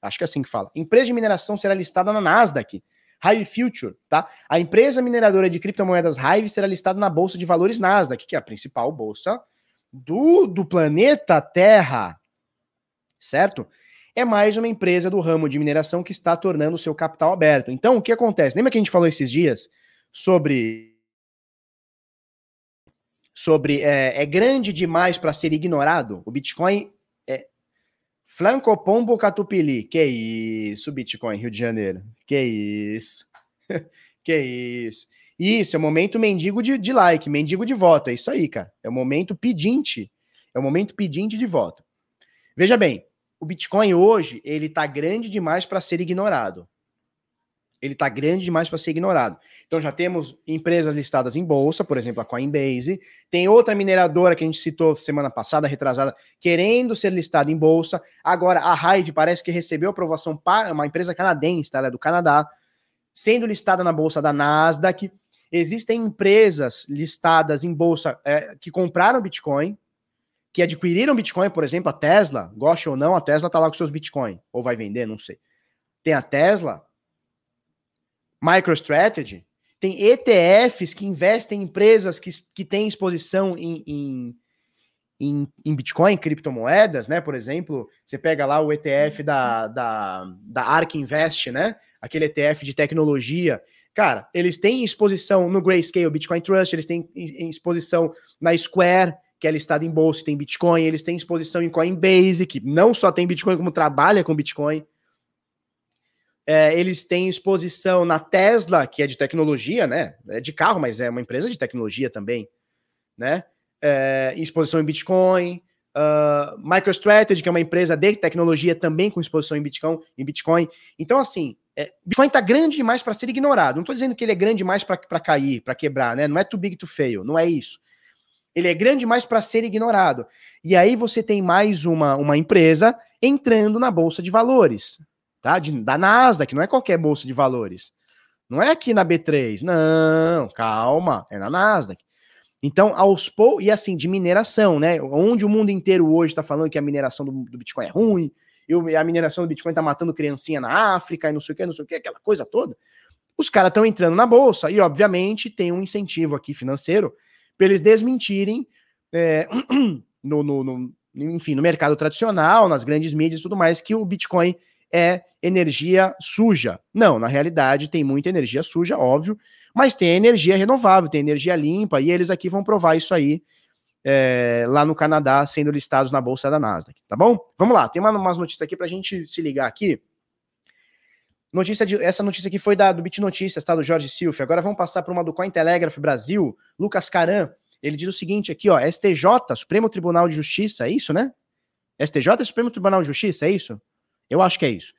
acho que é assim que fala, empresa de mineração será listada na Nasdaq, Hive Future, tá? A empresa mineradora de criptomoedas Hive será listada na bolsa de valores Nasdaq, que é a principal bolsa do, do planeta Terra, certo? É mais uma empresa do ramo de mineração que está tornando o seu capital aberto. Então, o que acontece? Lembra que a gente falou esses dias sobre sobre é, é grande demais para ser ignorado. O Bitcoin é Flanco Pombo Catupili. Que isso, Bitcoin Rio de Janeiro. Que isso. que isso. Isso, é o momento mendigo de, de like, mendigo de voto. É isso aí, cara. É o momento pedinte. É o momento pedinte de voto. Veja bem, o Bitcoin hoje, ele tá grande demais para ser ignorado. ele está grande demais para ser ignorado. Então já temos empresas listadas em bolsa, por exemplo, a Coinbase. Tem outra mineradora que a gente citou semana passada, retrasada, querendo ser listada em bolsa. Agora a Hive parece que recebeu aprovação para uma empresa canadense, tá? ela é do Canadá, sendo listada na bolsa da Nasdaq. Existem empresas listadas em bolsa é, que compraram Bitcoin, que adquiriram Bitcoin, por exemplo, a Tesla, goste ou não, a Tesla está lá com seus Bitcoin, ou vai vender, não sei. Tem a Tesla, MicroStrategy, tem ETFs que investem em empresas que, que têm exposição em, em, em, em Bitcoin, criptomoedas, né? Por exemplo, você pega lá o ETF da, da, da ARK Invest, né? Aquele ETF de tecnologia. Cara, eles têm exposição no Grayscale Bitcoin Trust, eles têm exposição na Square, que é listada em bolsa, tem Bitcoin, eles têm exposição em Coinbase, que não só tem Bitcoin, como trabalha com Bitcoin. É, eles têm exposição na Tesla, que é de tecnologia, né? É de carro, mas é uma empresa de tecnologia também, né? É, exposição em Bitcoin. Uh, MicroStrategy, que é uma empresa de tecnologia também com exposição em Bitcoin. Em Bitcoin. Então, assim, é, Bitcoin está grande demais para ser ignorado. Não estou dizendo que ele é grande demais para cair, para quebrar, né? Não é too big to fail, não é isso. Ele é grande demais para ser ignorado. E aí você tem mais uma, uma empresa entrando na bolsa de valores tá? De, da Nasdaq, não é qualquer bolsa de valores. Não é aqui na B3, não, calma, é na Nasdaq. Então, aos poucos, e assim, de mineração, né? Onde o mundo inteiro hoje está falando que a mineração do, do, Bitcoin é ruim, e a mineração do Bitcoin está matando criancinha na África, e não sei o que, não sei o que, aquela coisa toda. Os caras estão entrando na bolsa, e obviamente tem um incentivo aqui financeiro para eles desmentirem é, no, no, no, enfim, no mercado tradicional, nas grandes mídias e tudo mais, que o Bitcoin é energia suja. Não, na realidade tem muita energia suja, óbvio, mas tem energia renovável, tem energia limpa, e eles aqui vão provar isso aí é, lá no Canadá, sendo listados na bolsa da Nasdaq, tá bom? Vamos lá, tem uma, umas notícias aqui para a gente se ligar aqui. Notícia de, essa notícia aqui foi da, do Bit Notícias, tá? Do Jorge Silf. Agora vamos passar para uma do Cointelegraph Brasil. Lucas Caran, ele diz o seguinte aqui, ó. STJ, Supremo Tribunal de Justiça, é isso, né? STJ Supremo Tribunal de Justiça, é isso? Eu acho que é isso.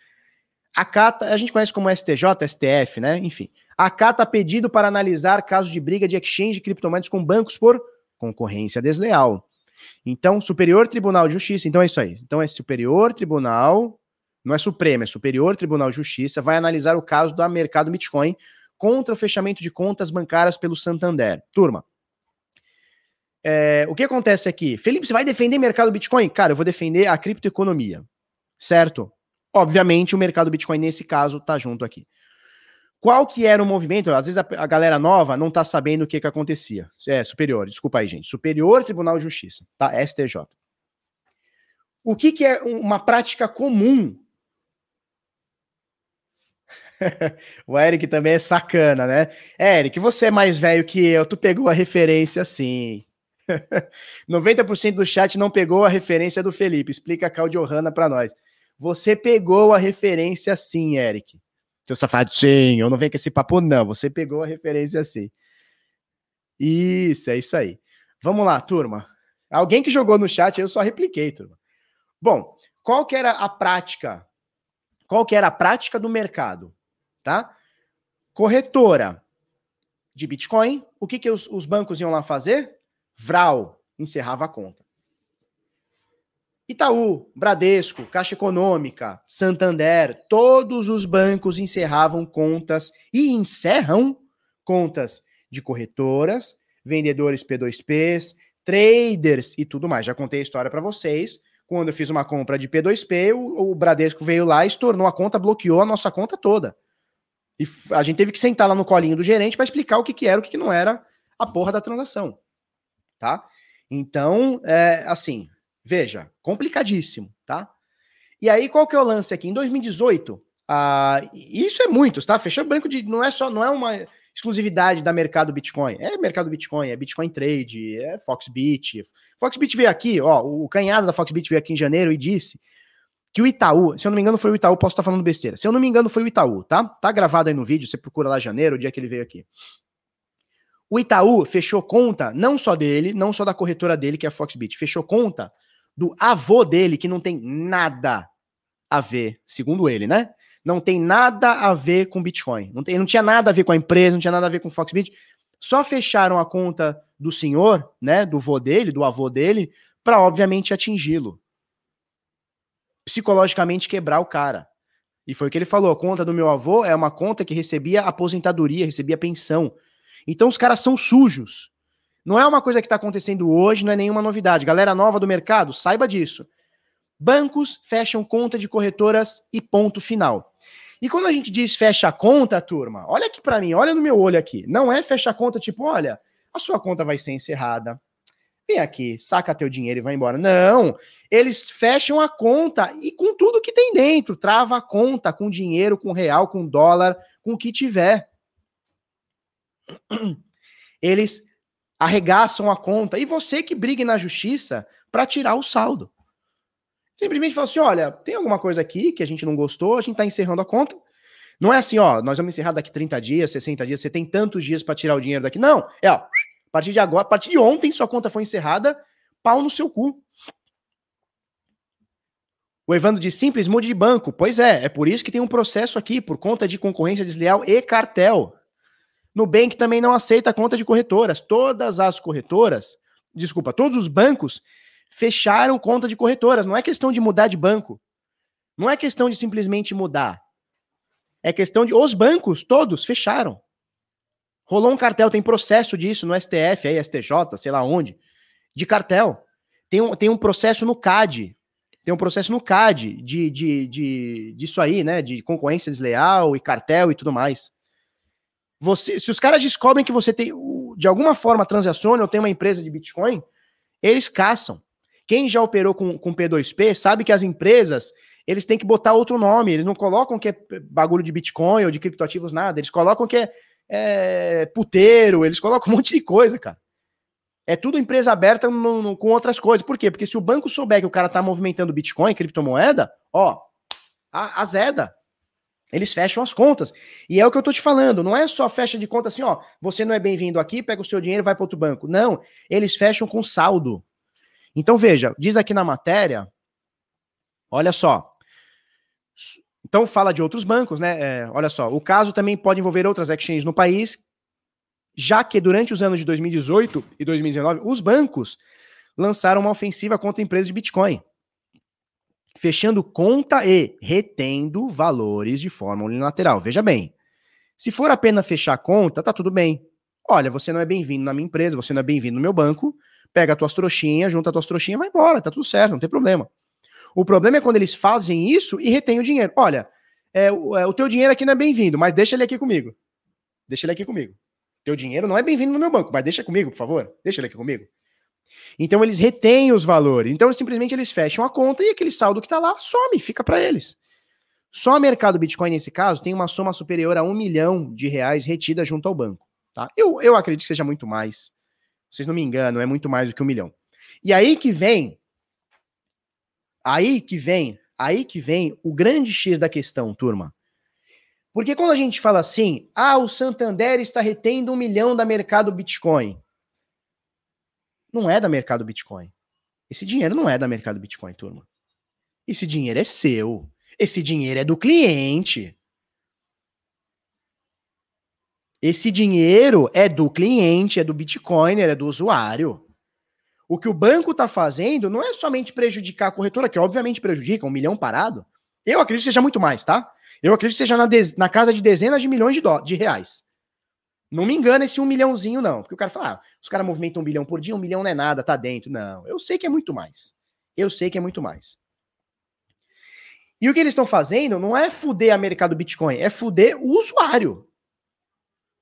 Acata, a gente conhece como STJ, STF, né? Enfim. Acata pedido para analisar casos de briga de exchange de criptomoedas com bancos por concorrência desleal. Então, Superior Tribunal de Justiça, então é isso aí. Então é Superior Tribunal, não é Supremo, é Superior Tribunal de Justiça, vai analisar o caso do mercado Bitcoin contra o fechamento de contas bancárias pelo Santander. Turma, é, o que acontece aqui? Felipe, você vai defender mercado Bitcoin? Cara, eu vou defender a criptoeconomia, certo? Obviamente, o mercado Bitcoin, nesse caso, tá junto aqui. Qual que era o movimento? Às vezes a, a galera nova não tá sabendo o que que acontecia. É, superior, desculpa aí, gente. Superior Tribunal de Justiça, tá? STJ. O que que é uma prática comum? o Eric também é sacana, né? Eric, você é mais velho que eu, tu pegou a referência sim. 90% do chat não pegou a referência do Felipe. Explica a Claudio Hanna para nós. Você pegou a referência sim, Eric. Seu safadinho, não venho com esse papo, não. Você pegou a referência sim. Isso, é isso aí. Vamos lá, turma. Alguém que jogou no chat, eu só repliquei, turma. Bom, qual que era a prática? Qual que era a prática do mercado? Tá? Corretora de Bitcoin, o que, que os, os bancos iam lá fazer? Vral, encerrava a conta. Itaú, Bradesco, Caixa Econômica, Santander, todos os bancos encerravam contas e encerram contas de corretoras, vendedores P2Ps, traders e tudo mais. Já contei a história para vocês. Quando eu fiz uma compra de P2P, o, o Bradesco veio lá, estornou a conta, bloqueou a nossa conta toda. E a gente teve que sentar lá no colinho do gerente para explicar o que, que era, o que, que não era a porra da transação. Tá? Então, é, assim, Veja, complicadíssimo, tá? E aí, qual que é o lance aqui? Em 2018, ah, isso é muitos, tá? Fechou branco de. Não é só, não é uma exclusividade da mercado Bitcoin. É mercado Bitcoin, é Bitcoin Trade, é Foxbit. Foxbit veio aqui, ó. O canhado da Foxbit veio aqui em janeiro e disse que o Itaú, se eu não me engano, foi o Itaú, posso estar falando besteira. Se eu não me engano, foi o Itaú, tá? Tá gravado aí no vídeo, você procura lá janeiro, o dia que ele veio aqui. O Itaú fechou conta, não só dele, não só da corretora dele, que é a Foxbit, fechou conta do avô dele, que não tem nada a ver, segundo ele, né? Não tem nada a ver com Bitcoin. Não, tem, não tinha nada a ver com a empresa, não tinha nada a ver com Foxbit. Só fecharam a conta do senhor, né, do vô dele, do avô dele, para obviamente atingi-lo. Psicologicamente quebrar o cara. E foi o que ele falou: a conta do meu avô é uma conta que recebia aposentadoria, recebia pensão. Então os caras são sujos. Não é uma coisa que está acontecendo hoje, não é nenhuma novidade. Galera nova do mercado, saiba disso. Bancos fecham conta de corretoras e ponto final. E quando a gente diz fecha a conta, turma, olha aqui para mim, olha no meu olho aqui. Não é fecha a conta tipo, olha, a sua conta vai ser encerrada. Vem aqui, saca teu dinheiro e vai embora. Não, eles fecham a conta e com tudo que tem dentro, trava a conta com dinheiro, com real, com dólar, com o que tiver. Eles arregaçam a conta e você que brigue na justiça para tirar o saldo. Simplesmente fala assim: olha, tem alguma coisa aqui que a gente não gostou, a gente está encerrando a conta. Não é assim, ó, nós vamos encerrar daqui 30 dias, 60 dias, você tem tantos dias para tirar o dinheiro daqui. Não, é, ó, a partir de agora, a partir de ontem, sua conta foi encerrada, pau no seu cu. O Evandro diz simples, mude de banco. Pois é, é por isso que tem um processo aqui, por conta de concorrência desleal e cartel. Nubank também não aceita conta de corretoras. Todas as corretoras, desculpa, todos os bancos fecharam conta de corretoras. Não é questão de mudar de banco. Não é questão de simplesmente mudar. É questão de. Os bancos todos fecharam. Rolou um cartel, tem processo disso no STF, aí, STJ, sei lá onde, de cartel. Tem um, tem um processo no CAD. Tem um processo no CAD de, de, de, disso aí, né? De concorrência desleal e cartel e tudo mais. Você, se os caras descobrem que você tem, de alguma forma, transaciona ou tem uma empresa de Bitcoin, eles caçam. Quem já operou com, com P2P sabe que as empresas eles têm que botar outro nome. Eles não colocam que é bagulho de Bitcoin ou de criptoativos, nada. Eles colocam que é, é puteiro, eles colocam um monte de coisa, cara. É tudo empresa aberta no, no, com outras coisas. Por quê? Porque se o banco souber que o cara tá movimentando Bitcoin, criptomoeda, ó, azeda. Eles fecham as contas. E é o que eu tô te falando, não é só fecha de conta assim, ó, você não é bem-vindo aqui, pega o seu dinheiro e vai para outro banco. Não, eles fecham com saldo. Então veja, diz aqui na matéria, olha só. Então fala de outros bancos, né? É, olha só, o caso também pode envolver outras exchanges no país, já que durante os anos de 2018 e 2019, os bancos lançaram uma ofensiva contra empresas de Bitcoin fechando conta e retendo valores de forma unilateral. Veja bem, se for apenas fechar conta, tá tudo bem. Olha, você não é bem-vindo na minha empresa, você não é bem-vindo no meu banco, pega as tuas trouxinhas, junta as tuas trouxinhas vai embora, tá tudo certo, não tem problema. O problema é quando eles fazem isso e retêm o dinheiro. Olha, é, é, o teu dinheiro aqui não é bem-vindo, mas deixa ele aqui comigo. Deixa ele aqui comigo. Teu dinheiro não é bem-vindo no meu banco, mas deixa comigo, por favor. Deixa ele aqui comigo. Então eles retêm os valores. Então simplesmente eles fecham a conta e aquele saldo que está lá some, fica para eles. Só o mercado Bitcoin, nesse caso, tem uma soma superior a um milhão de reais retida junto ao banco. Tá? Eu, eu acredito que seja muito mais. Vocês não me enganam, é muito mais do que um milhão. E aí que vem. Aí que vem. Aí que vem o grande X da questão, turma. Porque quando a gente fala assim, ah, o Santander está retendo um milhão da mercado Bitcoin não é da mercado Bitcoin. Esse dinheiro não é da mercado Bitcoin, turma. Esse dinheiro é seu. Esse dinheiro é do cliente. Esse dinheiro é do cliente, é do Bitcoiner, é do usuário. O que o banco está fazendo não é somente prejudicar a corretora, que obviamente prejudica, um milhão parado. Eu acredito que seja muito mais, tá? Eu acredito que seja na, na casa de dezenas de milhões de, de reais. Não me engana esse um milhãozinho, não. Porque o cara fala, ah, os caras movimentam um bilhão por dia, um milhão não é nada, tá dentro. Não, eu sei que é muito mais. Eu sei que é muito mais. E o que eles estão fazendo não é fuder a mercado Bitcoin, é fuder o usuário.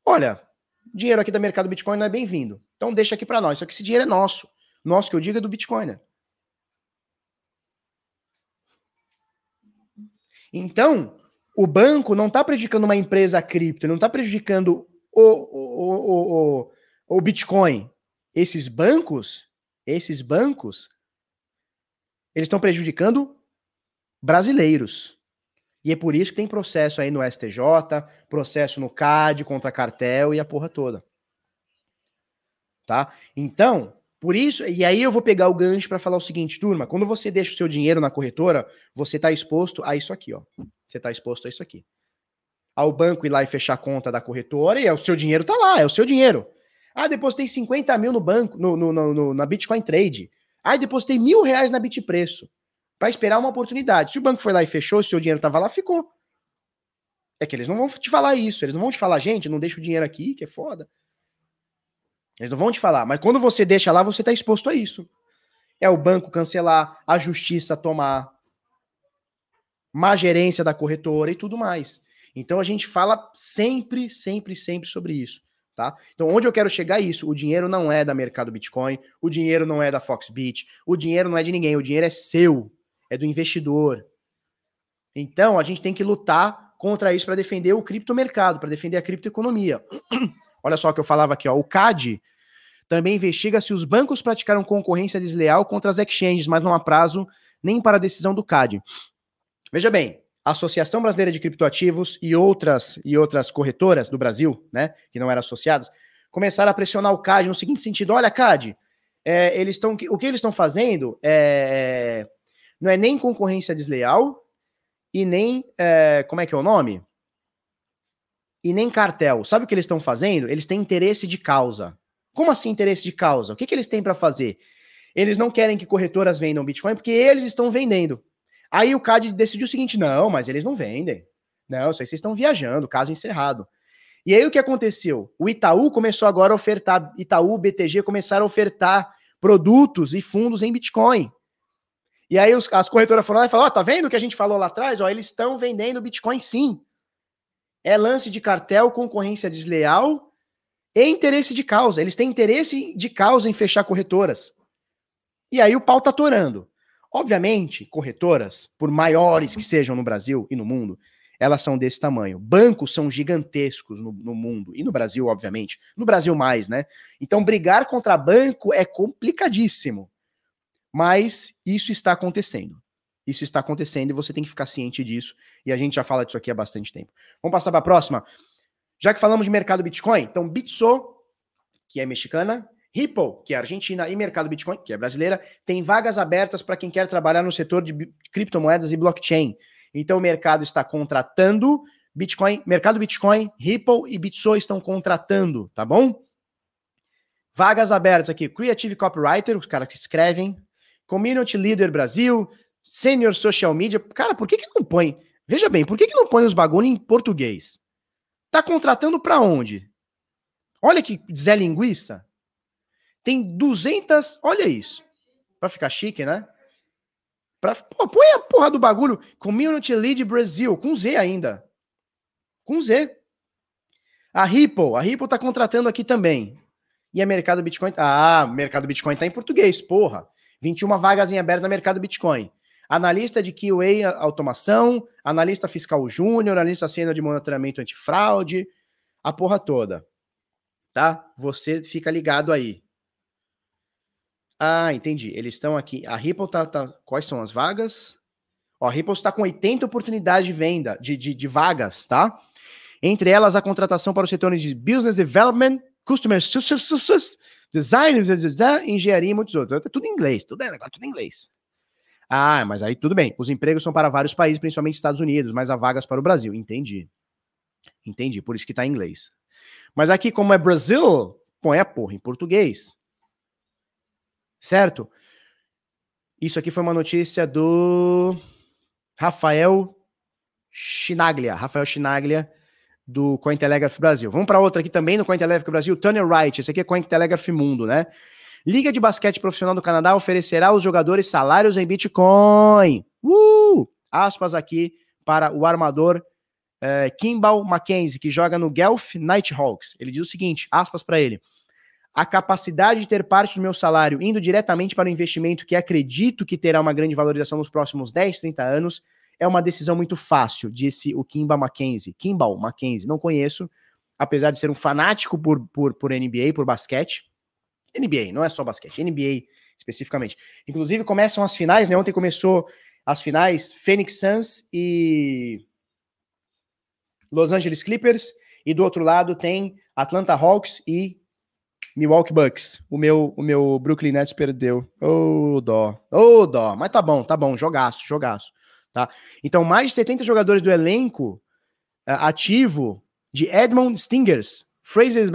Olha, dinheiro aqui da mercado Bitcoin não é bem-vindo. Então deixa aqui para nós. Só que esse dinheiro é nosso. Nosso que eu digo é do Bitcoin, né? Então, o banco não está prejudicando uma empresa cripto, não está prejudicando o, o, o, o, Bitcoin, esses bancos, esses bancos, eles estão prejudicando brasileiros. E é por isso que tem processo aí no STJ, processo no CAD contra cartel e a porra toda. Tá? Então, Por isso, e aí eu vou pegar o gancho para falar o seguinte, turma, quando você deixa o seu dinheiro na corretora, você está exposto a isso aqui, ó. Você está exposto a isso aqui. Ao banco ir lá e fechar a conta da corretora e é, o seu dinheiro tá lá, é o seu dinheiro. Ah, depositei 50 mil no banco, no, no, no, na Bitcoin Trade. Ah, depositei mil reais na Bitpreço. Para esperar uma oportunidade. Se o banco foi lá e fechou, se o seu dinheiro tava lá, ficou. É que eles não vão te falar isso. Eles não vão te falar, gente, não deixa o dinheiro aqui, que é foda. Eles não vão te falar. Mas quando você deixa lá, você tá exposto a isso. É o banco cancelar, a justiça tomar, má gerência da corretora e tudo mais. Então a gente fala sempre, sempre, sempre sobre isso. Tá? Então, onde eu quero chegar é isso. O dinheiro não é da mercado Bitcoin, o dinheiro não é da Foxbit, o dinheiro não é de ninguém, o dinheiro é seu, é do investidor. Então, a gente tem que lutar contra isso para defender o criptomercado, para defender a criptoeconomia. Olha só o que eu falava aqui, ó. O CAD também investiga se os bancos praticaram concorrência desleal contra as exchanges, mas não há prazo nem para a decisão do CAD. Veja bem, Associação Brasileira de Criptoativos e outras e outras corretoras do Brasil, né, que não eram associadas, começaram a pressionar o CAD no seguinte sentido: olha, CAD, é, eles estão, o que eles estão fazendo é, não é nem concorrência desleal e nem é, como é que é o nome? E nem cartel. Sabe o que eles estão fazendo? Eles têm interesse de causa. Como assim interesse de causa? O que, que eles têm para fazer? Eles não querem que corretoras vendam Bitcoin porque eles estão vendendo. Aí o CAD decidiu o seguinte: não, mas eles não vendem. Não, isso aí vocês estão viajando, caso encerrado. E aí o que aconteceu? O Itaú começou agora a ofertar, Itaú, BTG começaram a ofertar produtos e fundos em Bitcoin. E aí os, as corretoras foram lá e falaram: ó, oh, tá vendo o que a gente falou lá atrás? Ó, eles estão vendendo Bitcoin sim. É lance de cartel, concorrência desleal e interesse de causa. Eles têm interesse de causa em fechar corretoras. E aí o pau tá torando. Obviamente, corretoras, por maiores que sejam no Brasil e no mundo, elas são desse tamanho. Bancos são gigantescos no, no, mundo e no Brasil, obviamente. No Brasil, mais, né? Então, brigar contra banco é complicadíssimo. Mas isso está acontecendo. Isso está acontecendo e você tem que ficar ciente disso. E a gente já fala disso aqui há bastante tempo. Vamos passar para a próxima? Já que falamos de mercado Bitcoin, então Bitso, que é mexicana, Ripple, que é argentina, e Mercado Bitcoin, que é brasileira, tem vagas abertas para quem quer trabalhar no setor de criptomoedas e blockchain. Então o mercado está contratando Bitcoin, Mercado Bitcoin, Ripple e Bitso estão contratando, tá bom? Vagas abertas aqui, Creative Copywriter, os caras que escrevem, Community Leader Brasil, Senior Social Media. Cara, por que que não põe? Veja bem, por que que não põe os bagulho em português? Tá contratando para onde? Olha que Zé Linguiça. Tem 200. Olha isso. Pra ficar chique, né? Pô, põe a porra do bagulho. Community Lead Brasil. Com Z ainda. Com Z. A Ripple. A Ripple tá contratando aqui também. E a Mercado Bitcoin. Ah, Mercado Bitcoin tá em português, porra. 21 vagas em aberto na Mercado Bitcoin. Analista de QA automação, analista fiscal júnior, analista sênior de monitoramento antifraude, a porra toda. Tá? Você fica ligado aí. Ah, entendi. Eles estão aqui. A Ripple tá, tá. Quais são as vagas? Ó, a Ripple está com 80 oportunidades de venda, de, de, de, vagas, tá? Entre elas, a contratação para o setor de Business Development, Customer Success, Design, Engenharia e muitos outros. É tudo em inglês, tudo é negócio, tudo em inglês. Ah, mas aí tudo bem. Os empregos são para vários países, principalmente Estados Unidos, mas há vagas para o Brasil. Entendi. Entendi, por isso que está em inglês. Mas aqui, como é Brasil, põe a porra em português certo? Isso aqui foi uma notícia do Rafael Chinaglia, Rafael Chinaglia do Cointelegraph Brasil. Vamos para outra aqui também no Cointelegraph Brasil, Turner Wright, esse aqui é Cointelegraph Mundo, né? Liga de Basquete Profissional do Canadá oferecerá aos jogadores salários em Bitcoin. Uh! Aspas aqui para o armador é, Kimball Mackenzie, que joga no Guelph Nighthawks. Ele diz o seguinte, aspas para ele a capacidade de ter parte do meu salário indo diretamente para o investimento que acredito que terá uma grande valorização nos próximos 10, 30 anos, é uma decisão muito fácil, disse o Kimba Mackenzie. Kimball Mackenzie, não conheço, apesar de ser um fanático por, por, por NBA, por basquete. NBA, não é só basquete, NBA especificamente. Inclusive, começam as finais, né? Ontem começou as finais Phoenix Suns e Los Angeles Clippers, e do outro lado tem Atlanta Hawks e Milwaukee Bucks. O meu, o meu Brooklyn Nets perdeu. Ô, oh, dó. Ô, oh, dó. Mas tá bom, tá bom. Jogaço, jogaço. Tá? Então, mais de 70 jogadores do elenco uh, ativo de Edmond Stingers, Phrases,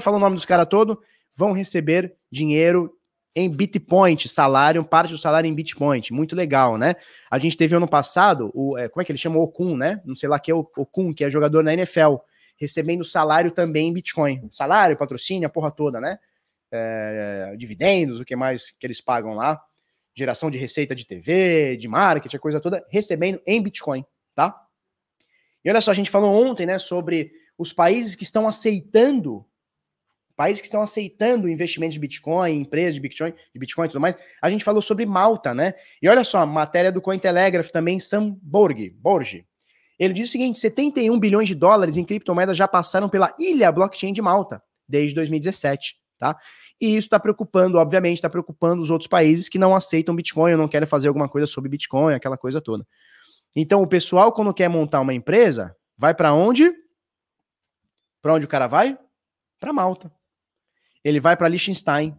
fala o nome dos caras todo, vão receber dinheiro em Bitpoint, salário, parte do salário em Bitpoint. Muito legal, né? A gente teve ano passado, o, é, como é que ele chama? Okun, né? Não sei lá que é o Okun, que é jogador na NFL recebendo salário também em Bitcoin. Salário, patrocínio, a porra toda, né? É, dividendos, o que mais que eles pagam lá, geração de receita de TV, de marketing, a coisa toda, recebendo em Bitcoin, tá? E olha só, a gente falou ontem, né, sobre os países que estão aceitando, países que estão aceitando investimento de Bitcoin, empresas de Bitcoin, de Bitcoin e tudo mais. A gente falou sobre Malta, né? E olha só, matéria do Cointelegraph também, Sam Borg, Borge, ele diz o seguinte: 71 bilhões de dólares em criptomoedas já passaram pela ilha blockchain de Malta desde 2017, tá? E isso está preocupando, obviamente, está preocupando os outros países que não aceitam Bitcoin ou não querem fazer alguma coisa sobre Bitcoin, aquela coisa toda. Então, o pessoal, quando quer montar uma empresa, vai para onde? Para onde o cara vai? Para Malta. Ele vai para Liechtenstein,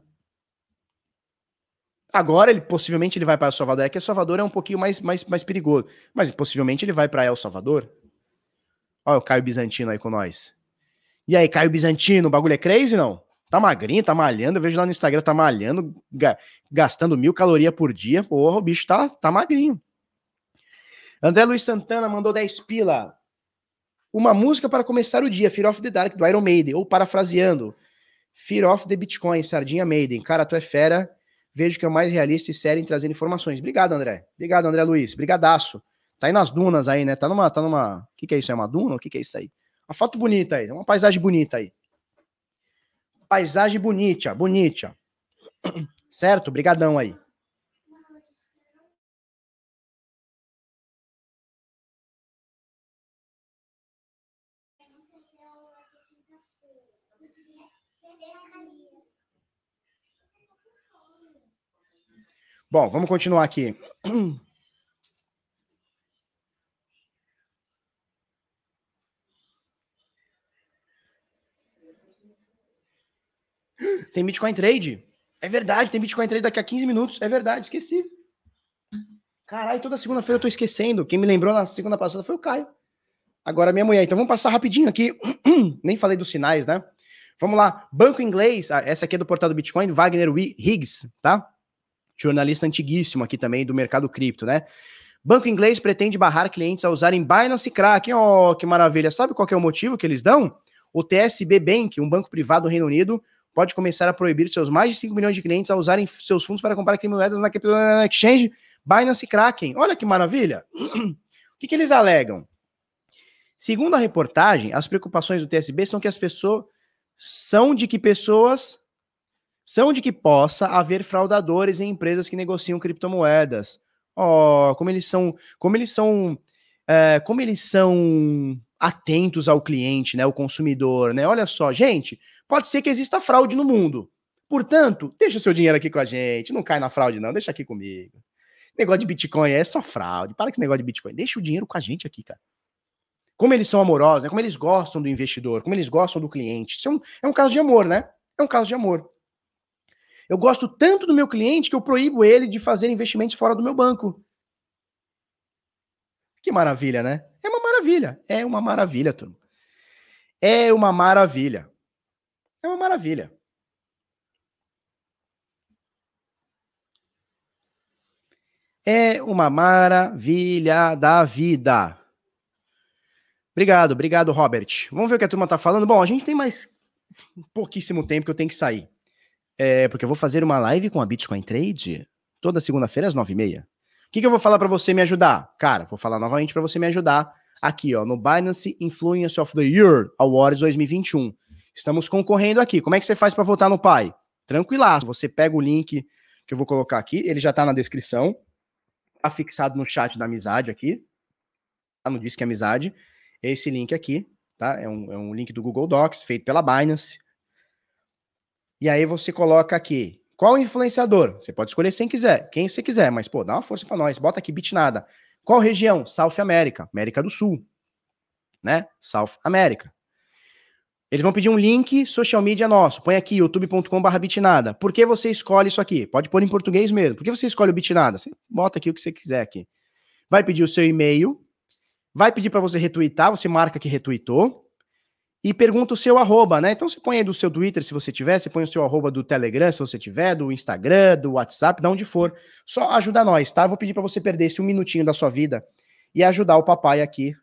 Agora, ele possivelmente ele vai para El Salvador. É que El Salvador é um pouquinho mais, mais, mais perigoso. Mas possivelmente ele vai para El Salvador. Olha o Caio Bizantino aí com nós. E aí, Caio Bizantino, o bagulho é crazy, não? Tá magrinho, tá malhando. Eu vejo lá no Instagram, tá malhando, ga gastando mil calorias por dia. Porra, o bicho tá, tá magrinho. André Luiz Santana mandou 10 pila. Uma música para começar o dia, Fear of the Dark, do Iron Maiden. Ou parafraseando, Fear of the Bitcoin, Sardinha Maiden. Cara, tu é fera vejo que é o mais realista e sério em trazer informações. Obrigado, André. Obrigado, André Luiz. Brigadaço. Tá aí nas dunas aí, né? Tá numa, tá numa... O que que é isso? É uma duna? O que que é isso aí? Uma foto bonita aí, uma paisagem bonita aí. Paisagem bonita, bonita. Certo? Brigadão aí. Bom, vamos continuar aqui. Tem Bitcoin Trade? É verdade, tem Bitcoin Trade daqui a 15 minutos. É verdade, esqueci. Caralho, toda segunda-feira eu tô esquecendo. Quem me lembrou na segunda passada foi o Caio. Agora minha mulher. Então vamos passar rapidinho aqui. Nem falei dos sinais, né? Vamos lá. Banco inglês. Ah, essa aqui é do portal do Bitcoin, Wagner Higgs, tá? Jornalista antiguíssimo aqui também do mercado cripto, né? Banco inglês pretende barrar clientes a usarem Binance Kraken. Oh, que maravilha. Sabe qual é o motivo que eles dão? O TSB Bank, um banco privado do Reino Unido, pode começar a proibir seus mais de 5 milhões de clientes a usarem seus fundos para comprar criptomoedas na exchange Binance Kraken. Olha que maravilha. o que, que eles alegam? Segundo a reportagem, as preocupações do TSB são que as pessoas são de que pessoas são de que possa haver fraudadores em empresas que negociam criptomoedas. Oh, como eles são, como eles são, é, como eles são atentos ao cliente, né, o consumidor, né? Olha só, gente, pode ser que exista fraude no mundo. Portanto, deixa seu dinheiro aqui com a gente, não cai na fraude não, deixa aqui comigo. Negócio de Bitcoin é só fraude. Para com esse negócio de Bitcoin. Deixa o dinheiro com a gente aqui, cara. Como eles são amorosos, né? como eles gostam do investidor, como eles gostam do cliente. Isso é um, é um caso de amor, né? É um caso de amor. Eu gosto tanto do meu cliente que eu proíbo ele de fazer investimentos fora do meu banco. Que maravilha, né? É uma maravilha. É uma maravilha, turma. É uma maravilha. É uma maravilha. É uma maravilha da vida. Obrigado, obrigado, Robert. Vamos ver o que a turma tá falando. Bom, a gente tem mais pouquíssimo tempo que eu tenho que sair. É, porque eu vou fazer uma live com a Bitcoin Trade toda segunda-feira às nove e meia. O que, que eu vou falar para você me ajudar? Cara, vou falar novamente para você me ajudar aqui, ó, no Binance Influence of the Year Awards 2021. Estamos concorrendo aqui. Como é que você faz para votar no pai? Tranquilaço. Você pega o link que eu vou colocar aqui, ele já tá na descrição, tá fixado no chat da amizade aqui. Tá no Disque Amizade. Esse link aqui, tá? É um, é um link do Google Docs feito pela Binance. E aí você coloca aqui, qual influenciador? Você pode escolher quem quiser, quem você quiser, mas pô, dá uma força para nós. Bota aqui Bitnada. Qual região? South América, América do Sul, né? South América. Eles vão pedir um link social media nosso. Põe aqui, youtube.com.br bitnada. Por que você escolhe isso aqui? Pode pôr em português mesmo. Por que você escolhe o bitnada? Você bota aqui o que você quiser aqui. Vai pedir o seu e-mail. Vai pedir para você retweetar. Você marca que retweetou. E pergunta o seu arroba, né? Então você põe aí do seu Twitter, se você tiver. Você põe o seu arroba do Telegram, se você tiver. Do Instagram, do WhatsApp, de onde for. Só ajuda nós, tá? Vou pedir para você perder esse um minutinho da sua vida e ajudar o papai aqui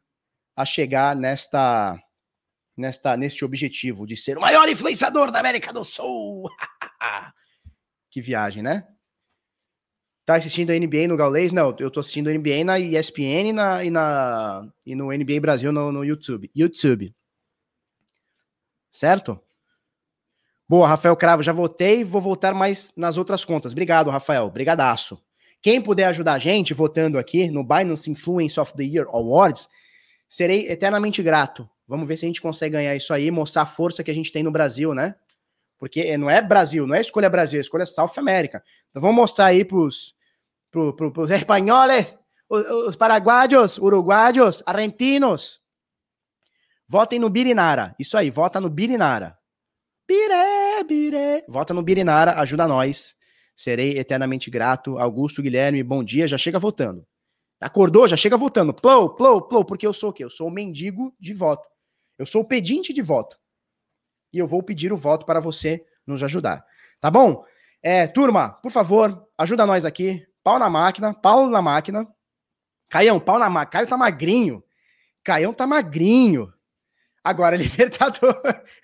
a chegar nesta nesta, neste objetivo de ser o maior influenciador da América do Sul. que viagem, né? Tá assistindo a NBA no Gaulês? Não, eu tô assistindo a NBA na ESPN e, na, e, na, e no NBA Brasil no, no YouTube. YouTube. Certo? Boa, Rafael Cravo, já votei, vou votar mais nas outras contas. Obrigado, Rafael. Brigadaço. Quem puder ajudar a gente votando aqui no Binance Influence of the Year Awards, serei eternamente grato. Vamos ver se a gente consegue ganhar isso aí, mostrar a força que a gente tem no Brasil, né? Porque não é Brasil, não é escolha Brasil, é escolha South América. Então vamos mostrar aí pros, pro, pro, pros espanhóis, os, os paraguaios, uruguaios, argentinos. Votem no Birinara. Isso aí, vota no Birinara. Biré, biré. Vota no Birinara, ajuda nós. Serei eternamente grato. Augusto Guilherme, bom dia. Já chega votando. Acordou, já chega votando. Plou, plou, plou. Porque eu sou o quê? Eu sou o mendigo de voto. Eu sou o pedinte de voto. E eu vou pedir o voto para você nos ajudar. Tá bom? É, turma, por favor, ajuda nós aqui. Pau na máquina, pau na máquina. Caião, pau na máquina. Caio tá magrinho. Caião tá magrinho. Agora é Libertador.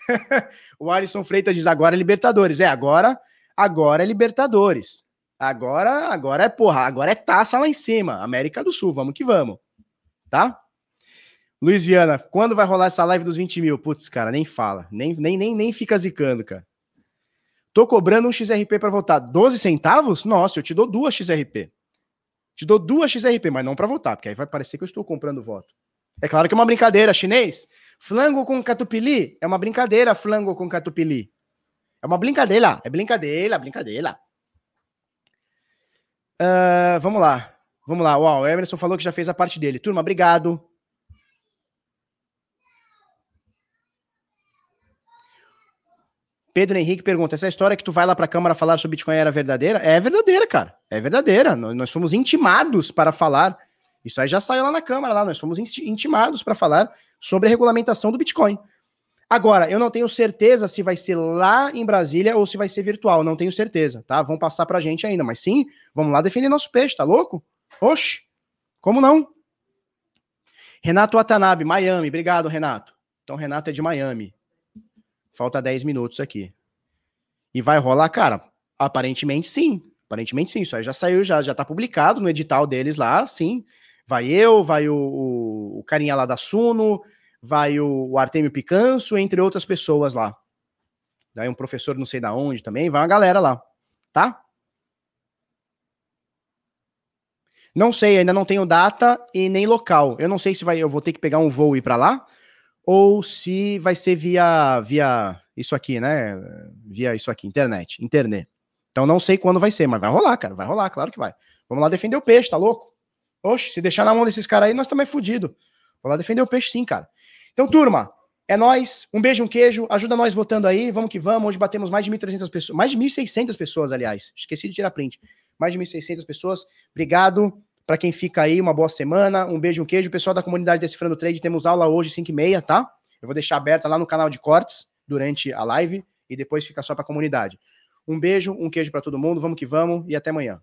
o Alisson Freitas diz agora é Libertadores. É, agora, agora é Libertadores. Agora, agora é porra, agora é taça lá em cima. América do Sul, vamos que vamos. Tá? Luiz Viana, quando vai rolar essa live dos 20 mil? Putz, cara, nem fala. Nem, nem, nem, nem fica zicando, cara. Tô cobrando um XRP para votar. 12 centavos? Nossa, eu te dou duas XRP. Te dou duas XRP, mas não para votar, porque aí vai parecer que eu estou comprando voto. É claro que é uma brincadeira, chinês. Flango com catupili é uma brincadeira, flango com catupili. É uma brincadeira, é brincadeira, brincadeira. Uh, vamos lá, vamos lá. Uau, o Emerson falou que já fez a parte dele. Turma, obrigado. Pedro Henrique pergunta: essa história que tu vai lá para a Câmara falar sobre Bitcoin era verdadeira? É verdadeira, cara. É verdadeira. Nós fomos intimados para falar. Isso aí já saiu lá na Câmara, lá. Nós fomos intimados para falar sobre a regulamentação do Bitcoin. Agora, eu não tenho certeza se vai ser lá em Brasília ou se vai ser virtual. Não tenho certeza, tá? Vão passar pra gente ainda. Mas sim, vamos lá defender nosso peixe, tá louco? Oxe, como não? Renato Watanabe, Miami. Obrigado, Renato. Então, Renato é de Miami. Falta 10 minutos aqui. E vai rolar, cara? Aparentemente sim. Aparentemente sim. Isso aí já saiu, já, já tá publicado no edital deles lá, sim. Vai eu, vai o, o, o carinha lá da Suno, vai o, o Artemio Picanso, entre outras pessoas lá. Daí um professor não sei da onde também, vai uma galera lá, tá? Não sei, ainda não tenho data e nem local. Eu não sei se vai, eu vou ter que pegar um voo e ir para lá ou se vai ser via via isso aqui, né? Via isso aqui, internet, internet. Então não sei quando vai ser, mas vai rolar, cara, vai rolar, claro que vai. Vamos lá defender o peixe, tá louco? Oxe, se deixar na mão desses caras aí, nós também é fudido. Vamos lá defender o peixe sim, cara. Então, turma, é nós. Um beijo, um queijo. Ajuda nós votando aí. Vamos que vamos. Hoje batemos mais de 1.300 pessoas. Mais de 1.600 pessoas, aliás. Esqueci de tirar print. Mais de 1.600 pessoas. Obrigado. Para quem fica aí, uma boa semana. Um beijo, um queijo. Pessoal da comunidade Decifrando Trade, temos aula hoje, 5 e meia, tá? Eu vou deixar aberta lá no canal de cortes durante a live e depois fica só para a comunidade. Um beijo, um queijo para todo mundo. Vamos que vamos e até amanhã.